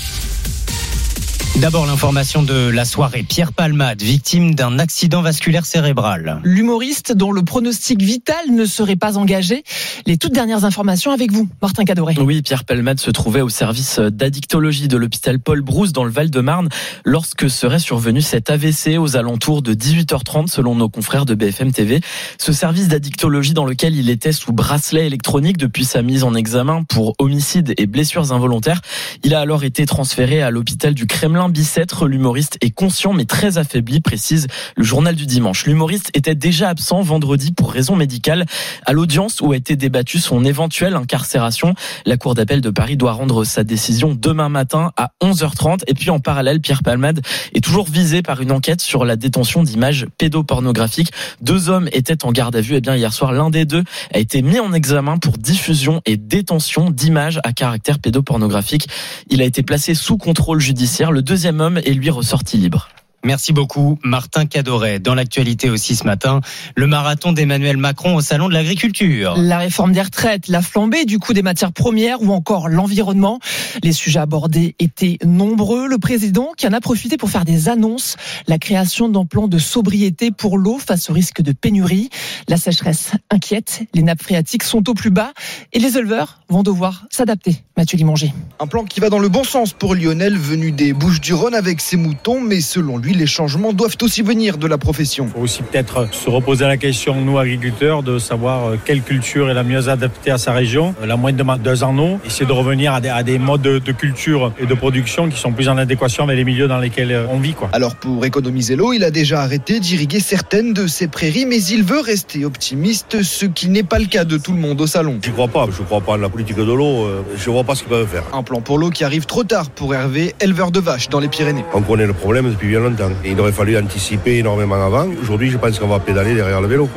D'abord l'information de la soirée. Pierre Palmade, victime d'un accident vasculaire cérébral. L'humoriste dont le pronostic vital ne serait pas engagé. Les toutes dernières informations avec vous, Martin Cadoré. Oui, Pierre Palmade se trouvait au service d'addictologie de l'hôpital Paul Brousse dans le Val-de-Marne lorsque serait survenu cet AVC aux alentours de 18h30 selon nos confrères de BFM TV. Ce service d'addictologie dans lequel il était sous bracelet électronique depuis sa mise en examen pour homicide et blessures involontaires. Il a alors été transféré à l'hôpital du Kremlin Bicêtre, l'humoriste est conscient mais très affaibli, précise le journal du dimanche. L'humoriste était déjà absent vendredi pour raison médicale à l'audience où a été débattue son éventuelle incarcération. La Cour d'appel de Paris doit rendre sa décision demain matin à 11h30. Et puis en parallèle, Pierre Palmade est toujours visé par une enquête sur la détention d'images pédopornographiques. Deux hommes étaient en garde à vue. Et bien hier soir, l'un des deux a été mis en examen pour diffusion et détention d'images à caractère pédopornographique. Il a été placé sous contrôle judiciaire. Le deuxième homme est lui ressorti libre. Merci beaucoup, Martin Cadoret. Dans l'actualité aussi ce matin, le marathon d'Emmanuel Macron au Salon de l'Agriculture. La réforme des retraites, la flambée du coût des matières premières ou encore l'environnement. Les sujets abordés étaient nombreux. Le président qui en a profité pour faire des annonces. La création d'un plan de sobriété pour l'eau face au risque de pénurie. La sécheresse inquiète. Les nappes phréatiques sont au plus bas et les éleveurs vont devoir s'adapter. Mathieu Limanger. Un plan qui va dans le bon sens pour Lionel, venu des Bouches-du-Rhône avec ses moutons, mais selon lui, les changements doivent aussi venir de la profession. Il faut aussi peut-être se reposer la question, nous agriculteurs, de savoir euh, quelle culture est la mieux adaptée à sa région, la moins demandeuse en eau, essayer de revenir à des, à des modes de culture et de production qui sont plus en adéquation avec les milieux dans lesquels euh, on vit. Quoi. Alors pour économiser l'eau, il a déjà arrêté d'irriguer certaines de ses prairies, mais il veut rester optimiste, ce qui n'est pas le cas de tout le monde au salon. Je crois pas, je crois pas à la politique de l'eau, euh, je vois pas ce qu'ils peuvent faire. Un plan pour l'eau qui arrive trop tard pour Hervé, éleveur de vaches dans les Pyrénées. On connaît le problème depuis bien longtemps. Il aurait fallu anticiper énormément avant. Aujourd'hui, je pense qu'on va pédaler derrière le vélo.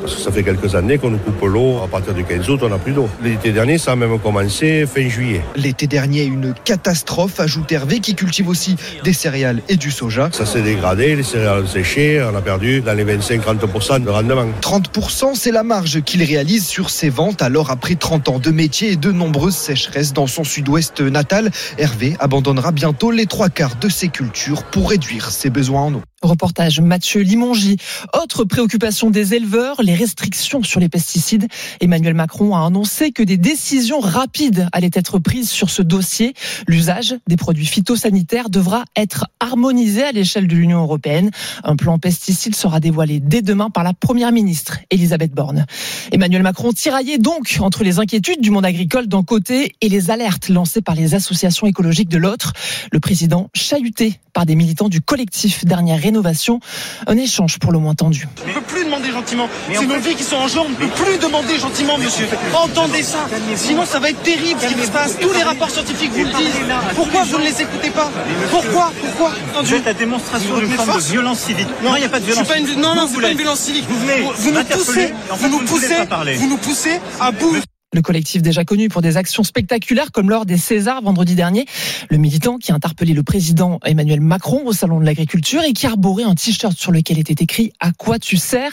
Parce que ça fait quelques années qu'on nous coupe l'eau. À partir du 15 août, on n'a plus d'eau. L'été dernier, ça a même commencé fin juillet. L'été dernier, une catastrophe, ajoute Hervé, qui cultive aussi des céréales et du soja. Ça s'est dégradé, les céréales ont séché, on a perdu dans les 25-30% de rendement. 30%, c'est la marge qu'il réalise sur ses ventes. Alors, après 30 ans de métier et de nombreuses sécheresses dans son sud-ouest natal, Hervé abandonnera bientôt les trois quarts de ses cultures pour réduire ses besoins en eau. Reportage Mathieu Limongi. Autre préoccupation des éleveurs, les restrictions sur les pesticides. Emmanuel Macron a annoncé que des décisions rapides allaient être prises sur ce dossier. L'usage des produits phytosanitaires devra être harmonisé à l'échelle de l'Union européenne. Un plan pesticides sera dévoilé dès demain par la première ministre, Elisabeth Borne. Emmanuel Macron tiraillait donc entre les inquiétudes du monde agricole d'un côté et les alertes lancées par les associations écologiques de l'autre. Le président chahuté par des militants du collectif Dernière Rénovation. Un échange pour le moins tendu. On ne peut plus demander gentiment. C'est nos vies qui sont en jeu. On ne peut plus demander gentiment, monsieur. Entendez ça. Sinon, ça va être terrible ce qui se passe. Tous les rapports scientifiques vous le disent. Pourquoi vous ne les écoutez pas Pourquoi Pourquoi Vous êtes la démonstration d'une forme de violence civique. Non, il n'y a pas de violence civique. Non, non, c'est pas une violence civique. Vous, vous nous poussez, vous nous poussez, vous nous poussez à bout. Le collectif déjà connu pour des actions spectaculaires comme lors des Césars vendredi dernier. Le militant qui a interpellé le président Emmanuel Macron au salon de l'agriculture et qui arborait un t-shirt sur lequel était écrit À quoi tu sers?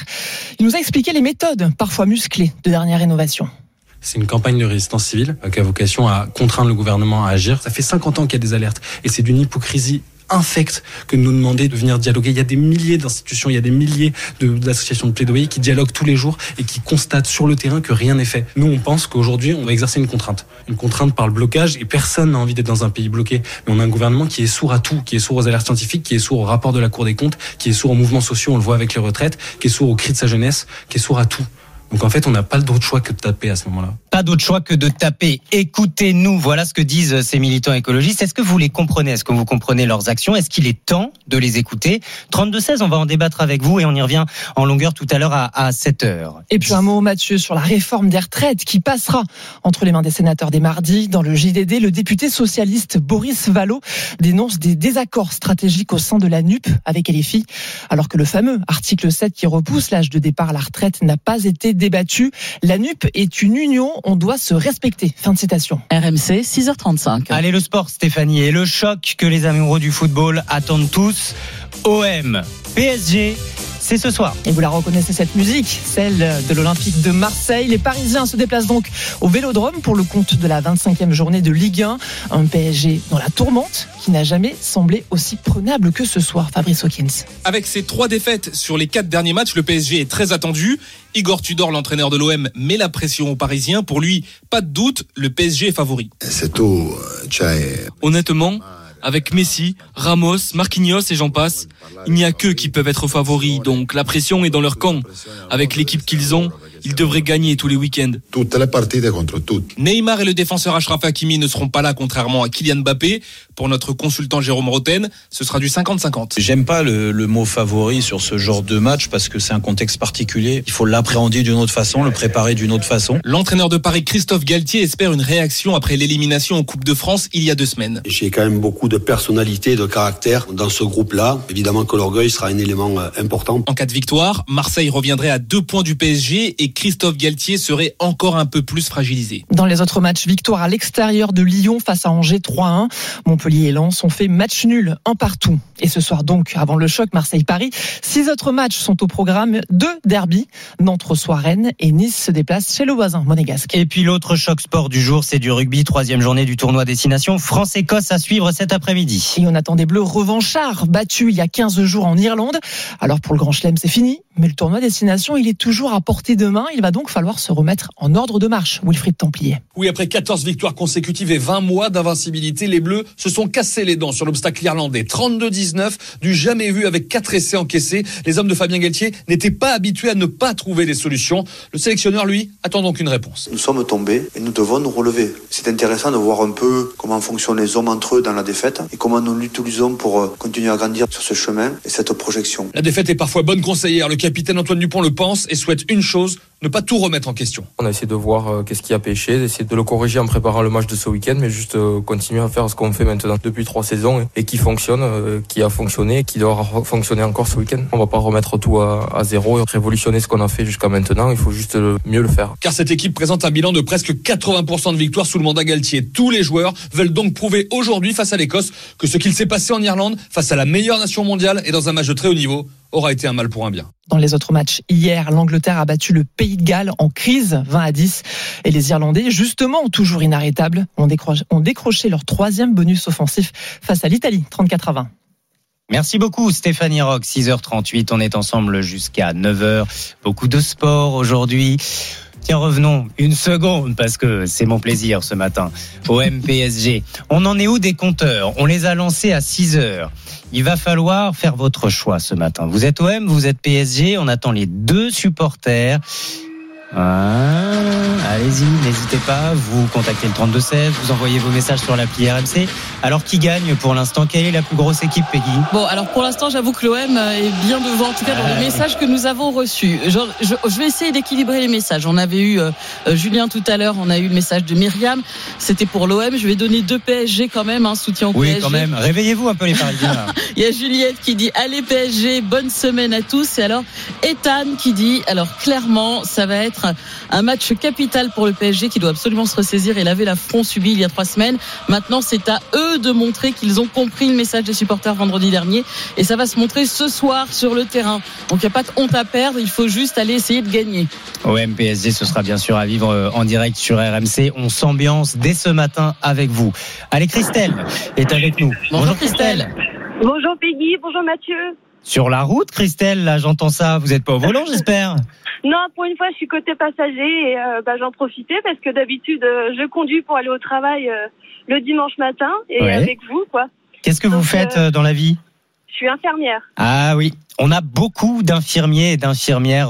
Il nous a expliqué les méthodes, parfois musclées, de dernière rénovation. C'est une campagne de résistance civile qui a vocation à contraindre le gouvernement à agir. Ça fait 50 ans qu'il y a des alertes et c'est d'une hypocrisie infecte que de nous demander de venir dialoguer. Il y a des milliers d'institutions, il y a des milliers d'associations de, plaidoyer qui dialoguent tous les jours et qui constatent sur le terrain que rien n'est fait. Nous, on pense qu'aujourd'hui, on va exercer une contrainte. Une contrainte par le blocage et personne n'a envie d'être dans un pays bloqué. Mais on a un gouvernement qui est sourd à tout, qui est sourd aux alertes scientifiques, qui est sourd au rapport de la Cour des comptes, qui est sourd aux mouvements sociaux, on le voit avec les retraites, qui est sourd aux cris de sa jeunesse, qui est sourd à tout. Donc en fait, on n'a pas d'autre choix que de taper à ce moment-là. Pas d'autre choix que de taper. Écoutez-nous. Voilà ce que disent ces militants écologistes. Est-ce que vous les comprenez? Est-ce que vous comprenez leurs actions? Est-ce qu'il est temps de les écouter? 32-16, on va en débattre avec vous et on y revient en longueur tout à l'heure à, à 7 heures. Et puis un mot, Mathieu, sur la réforme des retraites qui passera entre les mains des sénateurs des mardis. Dans le JDD, le député socialiste Boris Vallot dénonce des désaccords stratégiques au sein de la NUP avec LFI, alors que le fameux article 7 qui repousse l'âge de départ à la retraite n'a pas été débattu. La NUP est une union, on doit se respecter. Fin de citation. RMC, 6h35. Allez, le sport, Stéphanie, et le choc que les amoureux du football attendent tous. OM, PSG, c'est ce soir. Et vous la reconnaissez cette musique, celle de l'Olympique de Marseille. Les Parisiens se déplacent donc au Vélodrome pour le compte de la 25e journée de Ligue 1. Un PSG dans la tourmente qui n'a jamais semblé aussi prenable que ce soir. Fabrice Hawkins. Avec ses trois défaites sur les quatre derniers matchs, le PSG est très attendu. Igor Tudor, l'entraîneur de l'OM, met la pression aux Parisiens. Pour lui, pas de doute, le PSG est favori. Honnêtement, avec Messi, Ramos, Marquinhos et j'en passe, il n'y a qu'eux qui peuvent être favoris, donc la pression est dans leur camp. Avec l'équipe qu'ils ont, ils devraient gagner tous les week-ends. Neymar et le défenseur Achraf Hakimi ne seront pas là, contrairement à Kylian Mbappé. Pour notre consultant Jérôme Roten, ce sera du 50-50. J'aime pas le, le, mot favori sur ce genre de match parce que c'est un contexte particulier. Il faut l'appréhender d'une autre façon, le préparer d'une autre façon. L'entraîneur de Paris, Christophe Galtier, espère une réaction après l'élimination en Coupe de France il y a deux semaines. J'ai quand même beaucoup de personnalité, de caractère dans ce groupe-là. Évidemment que l'orgueil sera un élément important. En cas de victoire, Marseille reviendrait à deux points du PSG et Christophe Galtier serait encore un peu plus fragilisé. Dans les autres matchs, victoire à l'extérieur de Lyon face à Angers 3-1. Montpellier et Lens ont fait match nul, un partout. Et ce soir donc, avant le choc Marseille-Paris, six autres matchs sont au programme. Deux derby. Nantes reçoit Rennes et Nice se déplace chez le voisin monégasque. Et puis l'autre choc sport du jour, c'est du rugby, troisième journée du tournoi Destination France-Écosse à suivre cet après-midi. Et on attend des Bleus revanchards, battus il y a 15 jours en Irlande. Alors pour le Grand Chelem, c'est fini. Mais le tournoi Destination, il est toujours à portée de main. Il va donc falloir se remettre en ordre de marche. Wilfried Templier. Oui, après 14 victoires consécutives et 20 mois d'invincibilité, les Bleus se sont cassés les dents sur l'obstacle irlandais. 32-19, du jamais vu avec 4 essais encaissés. Les hommes de Fabien Galtier n'étaient pas habitués à ne pas trouver des solutions. Le sélectionneur, lui, attend donc une réponse. Nous sommes tombés et nous devons nous relever. C'est intéressant de voir un peu comment fonctionnent les hommes entre eux dans la défaite et comment nous l'utilisons pour continuer à grandir sur ce chemin et cette projection. La défaite est parfois bonne conseillère. Le capitaine Antoine Dupont le pense et souhaite une chose, ne pas tout remettre en question. On a essayé de voir euh, qu'est-ce qui a pêché, d'essayer de le corriger en préparant le match de ce week-end, mais juste euh, continuer à faire ce qu'on fait maintenant depuis trois saisons et, et qui fonctionne, euh, qui a fonctionné, et qui doit fonctionner encore ce week-end. On va pas remettre tout à, à zéro et révolutionner ce qu'on a fait jusqu'à maintenant. Il faut juste mieux le faire. Car cette équipe présente un bilan de presque 80% de victoires sous le mandat Galtier. Tous les joueurs veulent donc prouver aujourd'hui face à l'Écosse que ce qu'il s'est passé en Irlande, face à la meilleure nation mondiale et dans un match de très haut niveau, aura été un mal pour un bien. Dans les autres matchs, hier, l'Angleterre a battu le Pays de Galles en crise, 20 à 10. Et les Irlandais, justement, toujours inarrêtables, ont décroché, ont décroché leur troisième bonus offensif face à l'Italie, 34 à 20. Merci beaucoup Stéphanie Rock, 6h38, on est ensemble jusqu'à 9h. Beaucoup de sport aujourd'hui. Tiens, revenons une seconde parce que c'est mon plaisir ce matin. Au MPSG. On en est où des compteurs? On les a lancés à 6 heures. Il va falloir faire votre choix ce matin. Vous êtes OM, vous êtes PSG. On attend les deux supporters. Ah, allez-y, n'hésitez pas. Vous contactez le 3216, vous envoyez vos messages sur l'appli RMC. Alors, qui gagne pour l'instant? Quelle est la plus grosse équipe, Peggy? Bon, alors pour l'instant, j'avoue que l'OM est bien devant, en tout cas dans les messages que nous avons reçus. Je, je, je vais essayer d'équilibrer les messages. On avait eu euh, Julien tout à l'heure, on a eu le message de Myriam. C'était pour l'OM. Je vais donner deux PSG quand même, un soutien au oui, PSG. Oui, quand même. Réveillez-vous un peu les Parisiens. Il y a Juliette qui dit Allez PSG, bonne semaine à tous. Et alors, Ethan qui dit Alors clairement, ça va être un match capital pour le PSG qui doit absolument se ressaisir et laver l'affront subi il y a trois semaines. Maintenant, c'est à eux de montrer qu'ils ont compris le message des supporters vendredi dernier et ça va se montrer ce soir sur le terrain. Donc il n'y a pas de honte à perdre, il faut juste aller essayer de gagner. Au MPSG, ce sera bien sûr à vivre en direct sur RMC. On s'ambiance dès ce matin avec vous. Allez, Christelle est avec nous. Bonjour, bonjour Christelle. Bonjour Peggy, bonjour Mathieu. Sur la route, Christelle, là, j'entends ça. Vous n'êtes pas au volant, j'espère Non, pour une fois, je suis côté passager et euh, bah, j'en profitais parce que d'habitude, euh, je conduis pour aller au travail euh, le dimanche matin et ouais. avec vous, quoi. Qu'est-ce que Donc, vous faites dans la vie? Je suis infirmière. Ah oui. On a beaucoup d'infirmiers et d'infirmières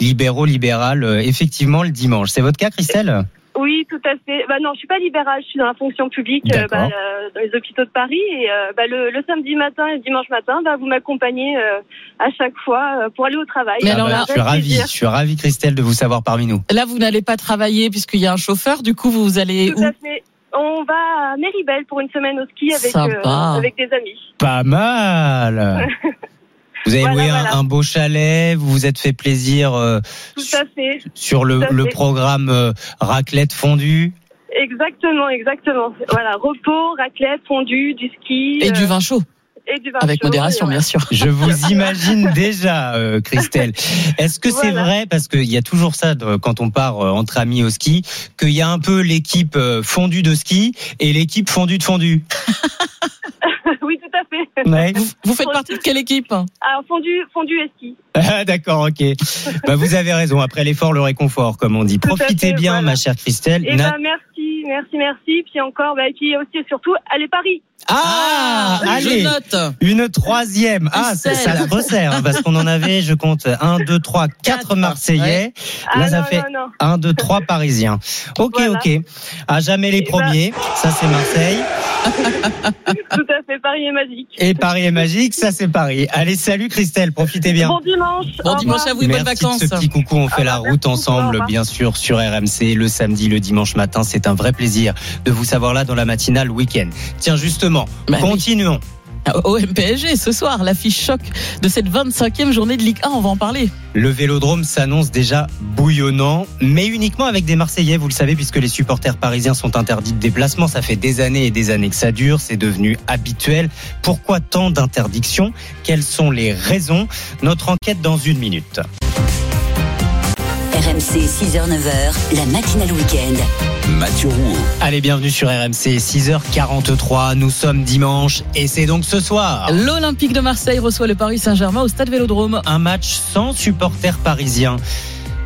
libéraux, libérales, effectivement, le dimanche. C'est votre cas, Christelle? Oui, tout à fait. Bah non, je suis pas libérale, je suis dans la fonction publique euh, bah, euh, dans les hôpitaux de Paris et euh, bah, le, le, samedi matin et le dimanche matin, bah, vous m'accompagnez euh, à chaque fois euh, pour aller au travail. Mais alors là, je suis ravi, je suis ravi Christelle de vous savoir parmi nous. Là, vous n'allez pas travailler puisqu'il y a un chauffeur, du coup vous allez Tout où à fait. On va à Méribel pour une semaine au ski avec Sympa. avec des amis. Pas mal. Vous avez Voilà, loué un, voilà. un beau chalet, vous vous êtes fait plaisir euh, Tout à fait. sur le, Tout à le programme euh, raclette fondue. Exactement, exactement. Voilà, repos, raclette, fondue, du ski. Et euh, du vin chaud. Et du vin Avec chaud, modération, bien sûr. Je vous imagine déjà, euh, Christelle. Est-ce que c'est vrai, parce qu'il y a toujours ça de- quand on part euh, entre amis au ski, qu'il y a un peu l'équipe euh, fondue de ski et l'équipe fondue de fondue? oui, tout à fait. Ouais. Vous, vous faites partie de quelle équipe? Alors, fondue, fondue et ski. Ah, D'accord, ok. Bah, vous avez raison. Après l'effort, le réconfort, comme on dit. Tout Profitez fait, bien, voilà. ma chère Christelle. Et Na- ben merci, merci, merci. Puis encore, bah, et puis aussi et surtout, allez Paris. Ah, je allez, note. une troisième. Ah, ça, ça se resserre, hein, parce qu'on en avait, je compte, un, deux, trois, quatre Quatre, Marseillais. Là, Ah ça non, fait non, non. un, deux, trois Parisiens. Ok, Voilà. ok. À jamais les Et ben- premiers. Ça, c'est Marseille. Tout à fait, Paris est magique. Et Paris est magique. Ça, c'est Paris. Allez, salut Christelle. Profitez bien. Bon dimanche. Bon dimanche à vous et bonnes Merci de vacances. ce petit coucou. On fait Ah la bah, route merci ensemble, bien sûr, sur RMC le samedi, le dimanche matin. C'est un vrai plaisir de vous savoir là dans la matinale week-end. Tiens, justement, Bah oui. continuons. Au MPSG ce soir, l'affiche choc de cette 25e journée de Ligue 1, on va en parler. Le vélodrome s'annonce déjà bouillonnant, mais uniquement avec des Marseillais, vous le savez, puisque les supporters parisiens sont interdits de déplacement. Ça fait des années et des années que ça dure, c'est devenu habituel. Pourquoi tant d'interdictions? Quelles sont les raisons? Notre enquête dans une minute. RMC 6h-9h, la matinale week-end. Mathieu Rouault. Allez, bienvenue sur RMC, 6h43, nous sommes dimanche et c'est donc ce soir. L'Olympique de Marseille reçoit le Paris Saint-Germain au stade Vélodrome. Un match sans supporters parisiens.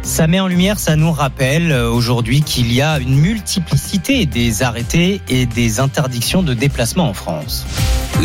Ça met en lumière, ça nous rappelle euh, aujourd'hui qu'il y a une multiplicité des arrêtés et des interdictions de déplacement en France.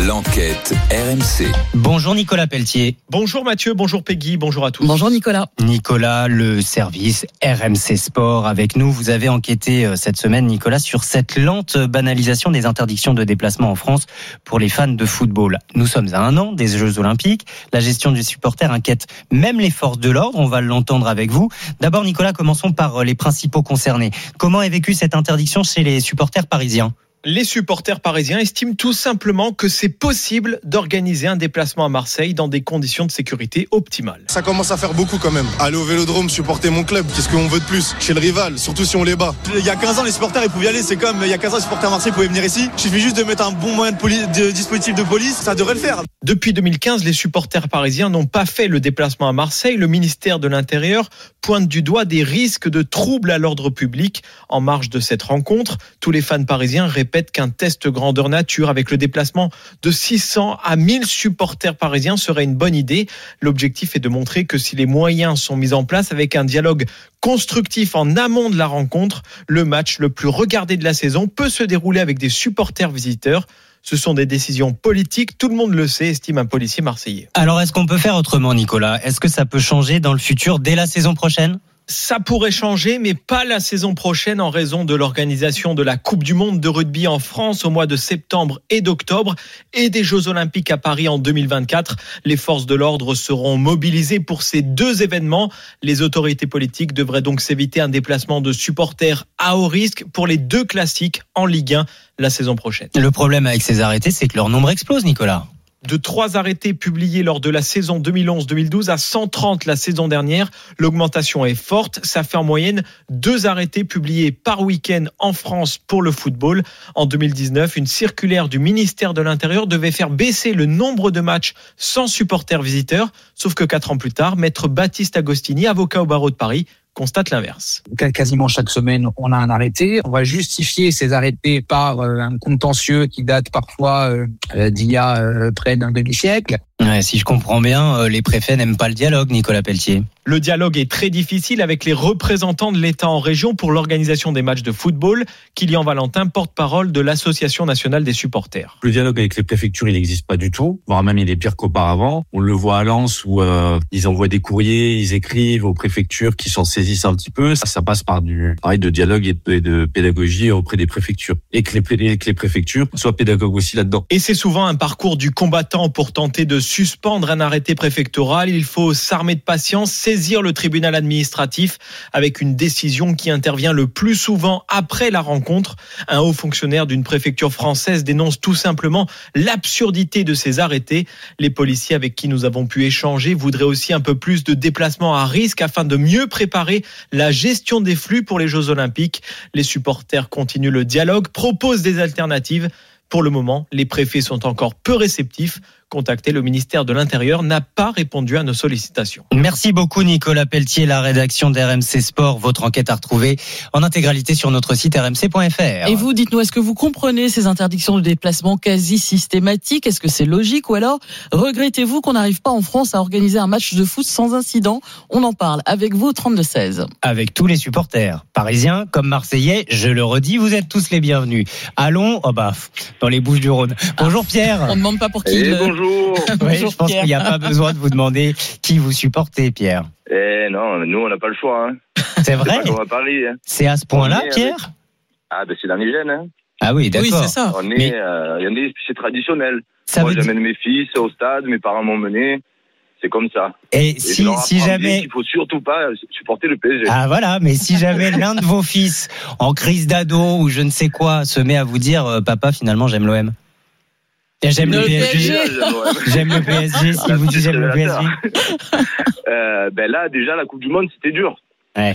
L'enquête RMC. Bonjour Nicolas Pelletier. Bonjour Mathieu, bonjour Peggy, bonjour à tous. Bonjour Nicolas. Nicolas, le service RMC Sport avec nous. Vous avez enquêté euh, cette semaine, Nicolas, sur cette lente banalisation des interdictions de déplacement en France pour les fans de football. Nous sommes à un an des Jeux Olympiques. La gestion du supporter inquiète même les forces de l'ordre. On va l'entendre avec vous. D'abord, Nicolas, commençons par euh, les principaux concernés. Comment est vécue cette interdiction chez les supporters parisiens? Les supporters parisiens estiment tout simplement que c'est possible d'organiser un déplacement à Marseille dans des conditions de sécurité optimales. Ça commence à faire beaucoup quand même. Aller au vélodrome, supporter mon club, qu'est-ce qu'on veut de plus Chez le rival, surtout si on les bat. Il y a 15 ans, les supporters ils pouvaient y aller. C'est comme il y a 15 ans, les supporters à Marseille pouvaient venir ici. Il suffit juste de mettre un bon moyen de, poli- de dispositif de police, ça devrait le faire. Depuis 2015, les supporters parisiens n'ont pas fait le déplacement à Marseille. Le ministère de l'Intérieur pointe du doigt des risques de troubles à l'ordre public. En marge de cette rencontre, tous les fans parisiens répètent qu'un test grandeur nature avec le déplacement de 600 à 1000 supporters parisiens serait une bonne idée. L'objectif est de montrer que si les moyens sont mis en place avec un dialogue constructif en amont de la rencontre, le match le plus regardé de la saison peut se dérouler avec des supporters visiteurs. Ce sont des décisions politiques, tout le monde le sait, estime un policier marseillais. Alors, est-ce qu'on peut faire autrement, Nicolas? Est-ce que ça peut changer dans le futur dès la saison prochaine? Ça pourrait changer, mais pas la saison prochaine en raison de l'organisation de la Coupe du Monde de rugby en France au mois de septembre et d'octobre et des Jeux Olympiques à Paris en 2024. Les forces de l'ordre seront mobilisées pour ces deux événements. Les autorités politiques devraient donc s'éviter un déplacement de supporters à haut risque pour les deux classiques en Ligue 1 la saison prochaine. Le problème avec ces arrêtés, c'est que leur nombre explose, Nicolas de trois arrêtés publiés lors de la saison 2011-2012 à 130 la saison dernière. L'augmentation est forte. Ça fait en moyenne deux arrêtés publiés par week-end en France pour le football. En 2019, une circulaire du ministère de l'Intérieur devait faire baisser le nombre de matchs sans supporters visiteurs. Sauf que quatre ans plus tard, maître Baptiste Agostini, avocat au barreau de Paris, constate l'inverse. Quasiment chaque semaine, on a un arrêté. On va justifier ces arrêtés par euh, un contentieux qui date parfois euh, d'il y a euh, près d'un demi-siècle. Ouais, si je comprends bien, euh, les préfets n'aiment pas le dialogue, Nicolas Pelletier. Le dialogue est très difficile avec les représentants de l'État en région pour l'organisation des matchs de football. Kylian Valentin, porte-parole de l'Association nationale des supporters. Le dialogue avec les préfectures, il n'existe pas du tout, voire même il est pire qu'auparavant. On le voit à Lens où euh, ils envoient des courriers, ils écrivent aux préfectures qui s'en saisissent un petit peu. Ça, ça passe par du pareil de dialogue et de, et de pédagogie auprès des préfectures et que les, et que les préfectures soient pédagogues aussi là-dedans. Et c'est souvent un parcours du combattant pour tenter de suspendre un arrêté préfectoral. Il faut s'armer de patience, saisir le tribunal administratif avec une décision qui intervient le plus souvent après la rencontre. Un haut fonctionnaire d'une préfecture française dénonce tout simplement l'absurdité de ces arrêtés. Les policiers avec qui nous avons pu échanger voudraient aussi un peu plus de déplacements à risque afin de mieux préparer la gestion des flux pour les Jeux Olympiques. Les supporters continuent le dialogue, proposent des alternatives. Pour le moment, les préfets sont encore peu réceptifs. Contacté, le ministère de l'Intérieur n'a pas répondu à nos sollicitations. Merci beaucoup Nicolas Pelletier, la rédaction d'RMC Sport. Votre enquête à retrouver en intégralité sur notre site rmc.fr. Et vous, dites-nous, est-ce que vous comprenez ces interdictions de déplacement quasi systématiques? Est-ce que c'est logique? Ou alors regrettez-vous qu'on n'arrive pas en France à organiser un match de foot sans incident? On en parle avec vous au 32-16. Avec tous les supporters, parisiens comme marseillais, je le redis, vous êtes tous les bienvenus. Allons, oh bah, dans les Bouches du Rhône. Bonjour Pierre. On ne demande pas pour qui. Et le- bonjour. Oui, je pense qu'il n'y a pas besoin de vous demander qui vous supportez, Pierre. Eh non, nous on n'a pas le choix. Hein. C'est vrai. Hein. C'est à ce point-là, est Pierre avec- Ah ben c'est dans les gènes. Hein. Ah oui, d'accord. On est, Mais- euh, il y en a, c'est traditionnel. Ça Moi j'amène mes fils au stade, mes parents m'ont mené. C'est comme ça. Et si- si jamais- qu'il faut surtout pas supporter le PSG. Ah voilà, mais si jamais l'un de vos fils, en crise d'ado ou je ne sais quoi, se met à vous dire euh, Papa, finalement, j'aime l'OM. J'aime le, Le PSG. PSG. J'aime le PSG. Si vous dites j'aime le PSG. Euh, ben là déjà la Coupe du Monde c'était dur.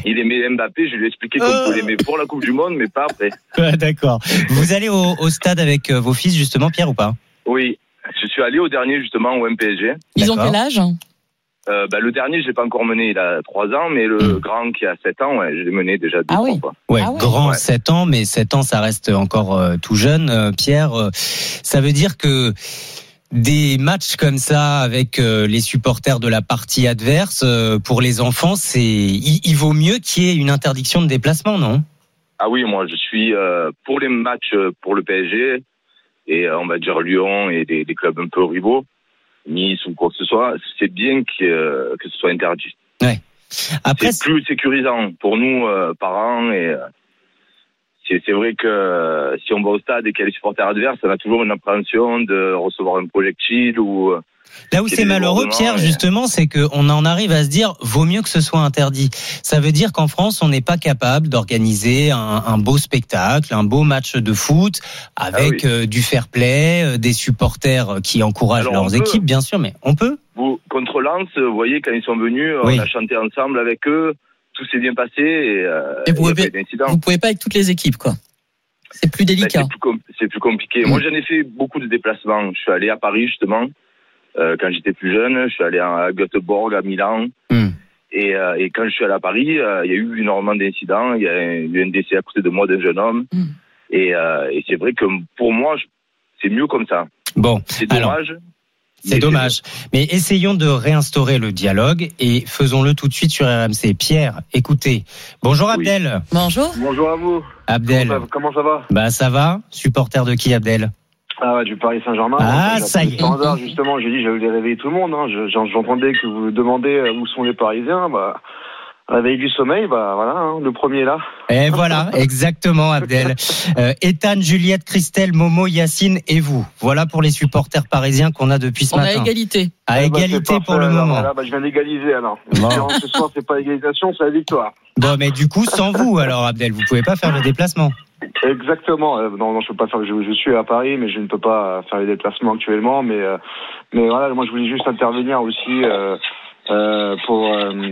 Il aimait Mbappé, je lui ai expliqué qu'on Oh. pouvait l'aimer pour la Coupe du Monde, mais pas après. Ouais, D'accord. Vous allez au, au stade avec euh, vos fils justement, Pierre ou pas? Oui, je suis allé au dernier justement au MPSG. Ils ont quel âge? Euh, bah, le dernier, je l'ai pas encore mené, il a 3 ans, mais le grand qui a 7 ans, ouais, je l'ai mené déjà deux Ah oui. fois. Ouais, grand 7 ans, mais 7 ans, ça reste encore euh, tout jeune. Euh, Pierre, euh, ça veut dire que des matchs comme ça avec euh, les supporters de la partie adverse, euh, pour les enfants, c'est il, il vaut mieux qu'il y ait une interdiction de déplacement, non? Ah oui, moi je suis euh, pour les matchs pour le PSG et euh, on va dire Lyon et des, des clubs un peu rivaux, Nice ou quoi que ce soit, c'est bien que, euh, que ce soit interdit. Ouais. Après, c'est plus sécurisant pour nous euh, parents et euh, c'est c'est vrai que euh, si on va au stade et qu'il y a les supporters adverses, on a toujours une appréhension de recevoir un projectile ou euh, Là où c'est malheureux, Pierre, justement, c'est qu'on en arrive à se dire vaut mieux que ce soit interdit. Ça veut dire qu'en France, on n'est pas capable d'organiser un, un beau spectacle, un beau match de foot avec Ah euh, du fair play, euh, des supporters qui encouragent Alors, leurs équipes, bien sûr, mais on peut. Vous, contre Lens, vous voyez, quand ils sont venus, Oui. on a chanté ensemble avec eux, tout s'est bien passé et, euh, Et vous pouvez- pas d'incident. Vous pouvez pas avec toutes les équipes, quoi. C'est plus Ben, délicat. c'est plus, com- c'est plus compliqué. Moi, j'en ai fait beaucoup de déplacements. Je suis allé à Paris, justement, euh, quand j'étais plus jeune. Je suis allé à Göteborg, à Milan. Et, euh, et quand je suis allé à Paris, euh, il y a eu énormément d'incidents. Il y a eu un décès à côté de moi d'un jeune homme. Et, euh, et c'est vrai que pour moi, c'est mieux comme ça. Bon, C'est alors, dommage. C'est dommage. Mais essayons de réinstaurer le dialogue et faisons-le tout de suite sur RMC. Pierre, écoutez. Bonjour Abdel. Bonjour. Bonjour à vous. Abdel. Comment ça, comment ça va? Bah ça va. Supporter de qui Abdel? Ah ouais, du Paris Saint-Germain. Ah, J'ai ça y est. Par hasard, justement, j'ai dit j'allais réveiller tout le monde. Hein. Je- j'en- J'entendais que vous demandez euh, où sont les Parisiens. Bah, réveil du sommeil, bah voilà, hein, le premier là. Et voilà, exactement, Abdel. Euh, Ethan, Juliette, Christelle, Momo, Yacine et vous. Voilà pour les supporters parisiens qu'on a depuis ce On a matin. égalité. À Eh bah, égalité pour le alors, moment. Voilà, bah, je viens d'égaliser alors. Bon. Ce soir, c'est pas égalisation, c'est la victoire. Bon, mais du coup, sans vous, alors, Abdel, vous pouvez pas faire le déplacement. Exactement. Euh, non, non, je peux pas faire. Je, je suis à Paris, mais je ne peux pas faire les déplacements actuellement. Mais, euh, mais voilà, moi, je voulais juste intervenir aussi euh, euh, pour euh,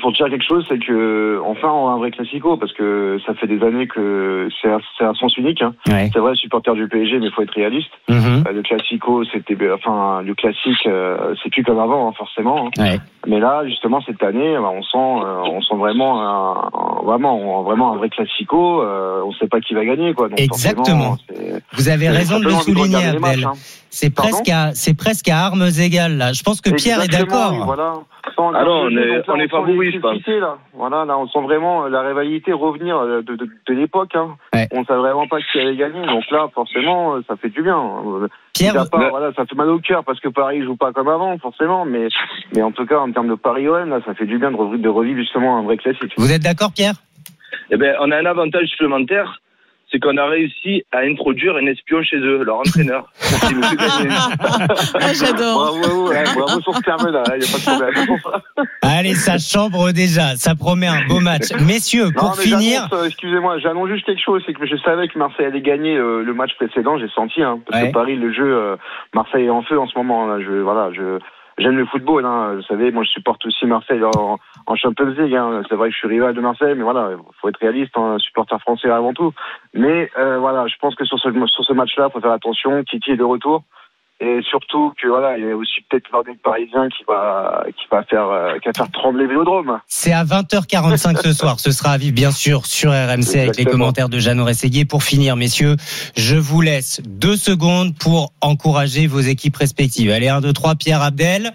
pour dire quelque chose, c'est que enfin on a un vrai classico parce que ça fait des années que c'est un, c'est un sens unique. Hein. Ouais. C'est vrai, supporter du PSG, mais il faut être réaliste. Euh, le classico, c'était enfin le classique, euh, c'est plus comme avant hein, forcément. hein. Ouais. Mais là, justement, cette année, bah, on sent, euh, on sent vraiment, un, vraiment, vraiment un vrai classico. Euh, on sait pas qui va gagner, quoi. Donc, Exactement. Vous avez raison de le souligner, Abdel. C'est presque à, c'est presque à armes égales là. Je pense que Pierre est d'accord. oui, Voilà. Sans- Ah non, on est- on est favoris, je pense. là. Voilà, là, on sent vraiment la rivalité revenir euh, de, de, de l'époque. Hein. On savait vraiment pas qui allait gagner. Donc là, forcément, euh, ça fait du bien. Euh, Pierre, voilà, ça fait mal au cœur parce que Paris joue pas comme avant, forcément. Mais, mais en tout cas, en termes de Paris OM, là, ça fait du bien de revivre, de revivre justement un vrai classique. Vous êtes d'accord, Pierre? Eh ben, on a un avantage supplémentaire, c'est qu'on a réussi à introduire un espion chez eux, leur entraîneur. Ah, j'adore. Bravo, ouais, bravo sur ce terme-là, il n'y a pas de problème. Allez, ça chambre déjà. Ça promet un beau match. Messieurs, Non, pour mais finir. euh, excusez-moi, j'annonce juste quelque chose, c'est que je savais que Marseille allait gagner euh, le match précédent, j'ai senti, hein, parce Ouais. que Paris, le jeu, euh, Marseille est en feu en ce moment. Là, je, voilà, je, j'aime le football, hein, vous savez, moi je supporte aussi Marseille en, en Champions League. Hein, c'est vrai que je suis rival de Marseille, mais voilà, faut être réaliste, hein, supporter français avant tout. Mais euh, voilà, je pense que sur ce, sur ce match-là, faut faire attention. Kiki est de retour. Et surtout que voilà, il y a aussi peut-être l'un des Parisiens qui va qui va faire euh, qui va faire trembler le Vélodrome. C'est à 20h45 ce soir. Ce sera à vivre, bien sûr, sur RMC avec les commentaires de Jeannot Rességuier. Pour finir, messieurs, je vous laisse deux secondes pour encourager vos équipes respectives. Allez, 1, 2, 3, Pierre Abdel.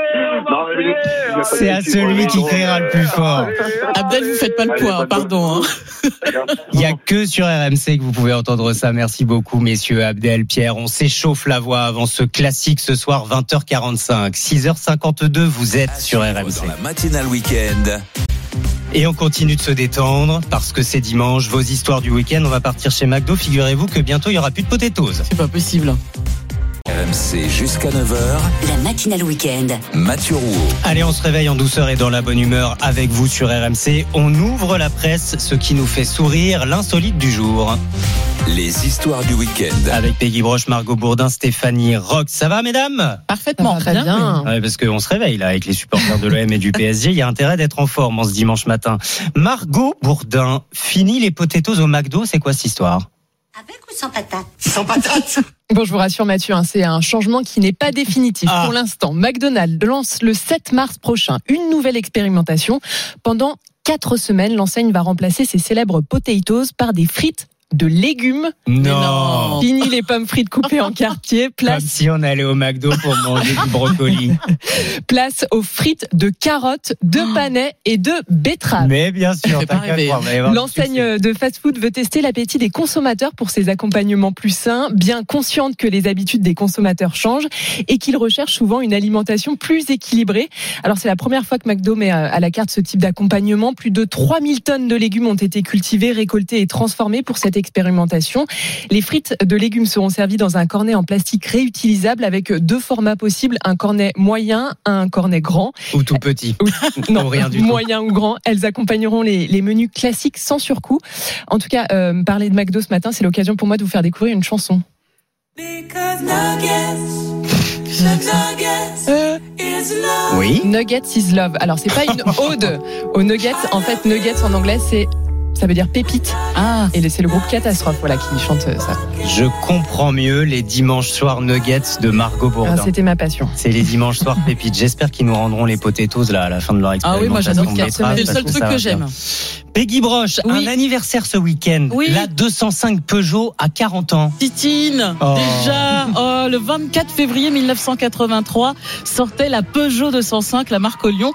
C'est à celui qui criera le plus fort. Abdel, vous faites pas le poids, hein, pardon. hein. Il n'y a que sur RMC que vous pouvez entendre ça. Merci beaucoup, messieurs Abdel, Pierre. On s'échauffe la voix avant ce classique ce soir, 20h45. 6h52, vous êtes sur RMC. La matinale week-end. Et on continue de se détendre parce que c'est dimanche. Vos histoires du week-end, on va partir chez McDo. Figurez-vous que bientôt il y aura plus de potatoes. C'est pas possible. RMC jusqu'à 9h. La matinale week-end. Mathieu Rouault. Allez, on se réveille en douceur et dans la bonne humeur avec vous sur RMC. On ouvre la presse, ce qui nous fait sourire, l'insolite du jour. Les histoires du week-end. Avec Peggy Broche, Margot Bourdin, Stéphanie Rox. Ça va, mesdames? Parfaitement, Très bien. bien. Ouais, parce qu'on se réveille là avec les supporters de l'OM et du PSG. Il y a intérêt d'être en forme en ce dimanche matin. Margot Bourdin, fini les potatoes au McDo, c'est quoi cette histoire? Avec ou sans patate Sans patate Bon, je vous rassure Mathieu, hein, c'est un changement qui n'est pas définitif Ah. pour l'instant. McDonald's lance le 7 mars prochain une nouvelle expérimentation. Pendant quatre semaines, l'enseigne va remplacer ses célèbres potatoes par des frites de légumes. Non. Fini les pommes frites coupées en quartier, Comme place, si on allait au McDo pour manger du brocoli. place aux frites de carottes, de panais et de betteraves. Mais bien sûr, L'enseigne de fast-food veut tester l'appétit des consommateurs pour ses accompagnements plus sains, bien consciente que les habitudes des consommateurs changent et qu'ils recherchent souvent une alimentation plus équilibrée. Alors c'est la première fois que McDo met à la carte ce type d'accompagnement. Plus de 3000 tonnes de légumes ont été cultivées, récoltées et transformées pour cette expérimentation. Les frites de légumes seront servies dans un cornet en plastique réutilisable avec deux formats possibles, un cornet moyen, un cornet grand. Ou tout petit. Non, rien du tout. moyen ou grand. Elles accompagneront les, les menus classiques sans surcoût. En tout cas, euh, parler de McDo ce matin, c'est l'occasion pour moi de vous faire découvrir une chanson. Oui. Nuggets is love. Alors c'est pas une ode aux nuggets. En fait, nuggets en anglais c'est ça veut dire pépite. Ah. Et c'est le groupe Catastrophe voilà qui chante euh, ça. Je comprends mieux les dimanches soirs nuggets de Margot Ah, Bourdin. C'était ma passion. C'est les dimanches soirs pépites. J'espère qu'ils nous rendront les potatoes là à la fin de leur Ah expérimentation. oui, moi j'adore C'est le seul que truc que j'aime. Peggy Broche, Oui. un anniversaire ce week-end. Oui. La 205 Peugeot à 40 ans. Titine, Oh. déjà, oh, le 24 février 1983 sortait la Peugeot 205, la marque Lyon.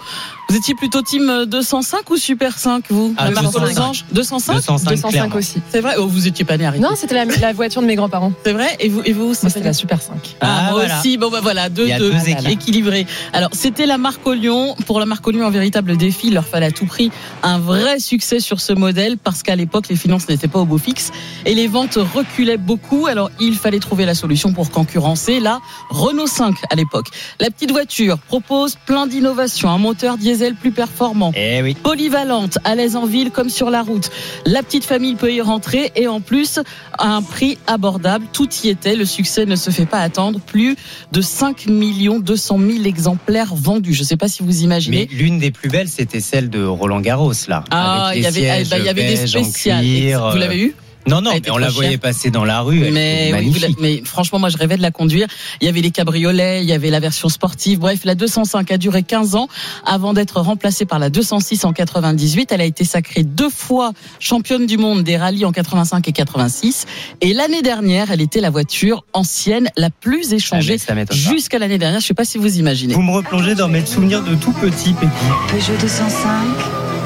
Vous étiez plutôt team 205 ou Super 5, vous Ah, La marque 205. Losange 205 205, 205 clairement. aussi. C'est vrai Oh, vous étiez pas né, arrêtez. Non, c'était la, la voiture de mes grands-parents. C'est vrai Et vous, et vous c'était la Super 5. Ah, Ah, moi voilà. aussi. Bon, bah voilà, deux, deux, deux équilibrés. Alors, c'était la marque Lyon. Pour la marque Lyon, un véritable défi. Il leur fallait à tout prix un vrai succès sur ce modèle parce qu'à l'époque, les finances n'étaient pas au beau fixe et les ventes reculaient beaucoup. Alors, il fallait trouver la solution pour concurrencer la Renault 5 à l'époque. La petite voiture propose plein d'innovations, un moteur diesel plus performant, Eh oui. polyvalente, à l'aise en ville comme sur la route. La petite famille peut y rentrer et en plus à un prix abordable. Tout y était. Le succès ne se fait pas attendre. Plus de 5 millions 200 000 exemplaires vendus. Je ne sais pas si vous imaginez. Mais l'une des plus belles, c'était celle de Roland Garros, là. Ah, il y les avait, sièges bah, il y avait des beige spéciales. cuir, Vous l'avez eu Non, non, mais était on la voyait chère. passer dans la rue. elle Mais, oui, franchement, moi, je rêvais de la conduire. Il y avait les cabriolets, il y avait la version sportive. Bref, la 205 a duré 15 ans avant d'être remplacée par la 206 en 98. Elle a été sacrée deux fois championne du monde des rallyes en 85 et 86. Et l'année dernière, elle était la voiture ancienne la plus échangée Ah, jusqu'à l'année dernière. Je sais pas si vous imaginez. Vous me replongez dans mes souvenirs de tout petit, Peggy. Peugeot 205,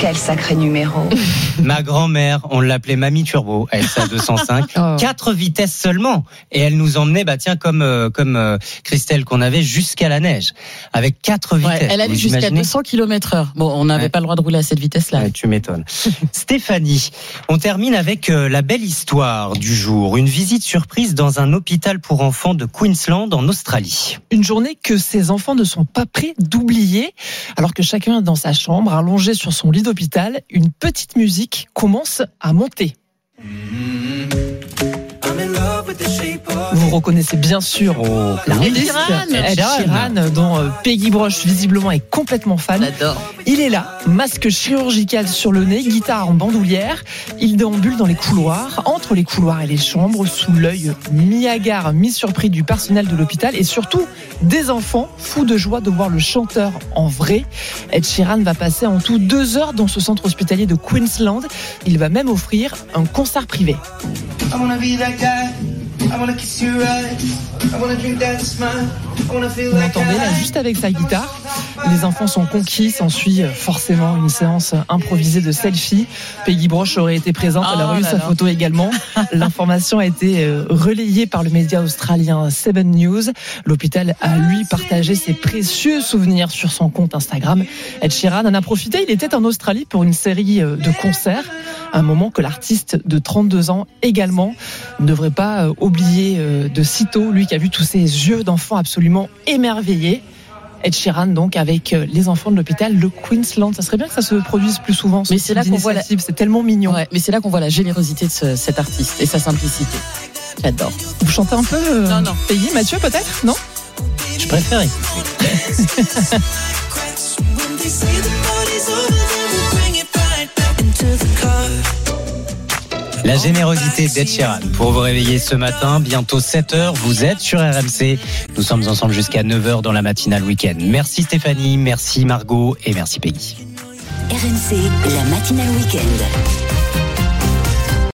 quel sacré numéro. Ma grand-mère, on l'appelait Mamie Turbo, elle sa 205, Oh. quatre vitesses seulement, et elle nous emmenait, bah tiens comme euh, comme euh, Christelle qu'on avait jusqu'à la neige, avec quatre Ouais, vitesses. elle allait jusqu'à imaginez 200 km heure. Bon, on n'avait Ouais. pas le droit de rouler à cette vitesse-là. Ouais, tu m'étonnes. Stéphanie, on termine avec euh, la belle histoire du jour. Une visite surprise dans un hôpital pour enfants de Queensland en Australie. Une journée que ces enfants ne sont pas prêts d'oublier. Alors que chacun est dans sa chambre, allongé sur son lit une petite musique commence à monter. Vous reconnaissez bien sûr Oh, l'artiste. Ed Sheeran, dont euh, Peggy Broche visiblement est complètement fan. J'adore. Il est là, masque chirurgical sur le nez, guitare en bandoulière. Il déambule dans les couloirs, entre les couloirs et les chambres, sous l'œil mi-hagard, mi-surpris du personnel de l'hôpital et surtout des enfants fous de joie de voir le chanteur en vrai. Ed Sheeran va passer en tout deux heures dans ce centre hospitalier de Queensland. Il va même offrir un concert privé. I wanna be that guy. I wanna kiss your eyes. I wanna drink that smile. I wanna feel Vous like l'entendez là, juste avec sa guitare. Les enfants sont conquis, s'ensuit forcément une séance improvisée de selfie. Peggy Broche aurait été présente, elle aurait eu sa photo également. L'information a été euh, relayée par le média australien Seven News. L'hôpital a lui partagé ses précieux souvenirs sur son compte Instagram. Ed Sheeran en a profité, il était en Australie pour une série euh, de concerts. Un moment que l'artiste de 32 ans également ne devrait pas euh, oublier euh, de sitôt, lui qui a vu tous ces yeux d'enfant absolument émerveillés. Ed Sheeran donc avec euh, les enfants de l'hôpital le Queensland. Ça serait bien que ça se produise plus souvent. ce Mais c'est type là qu'on voit la-. C'est tellement mignon. Ouais, mais c'est là qu'on voit la générosité de ce- cet artiste et sa simplicité. J'adore. Vous chantez un peu euh, Non, non. Peggy, Mathieu peut-être? Non? Je préfère écouter. La générosité d'Ed pour vous réveiller ce matin, bientôt 7h, vous êtes sur RMC. Nous sommes ensemble jusqu'à 9h dans la matinale week-end. Merci Stéphanie, merci Margot et merci Peggy. RMC, la matinale week-end.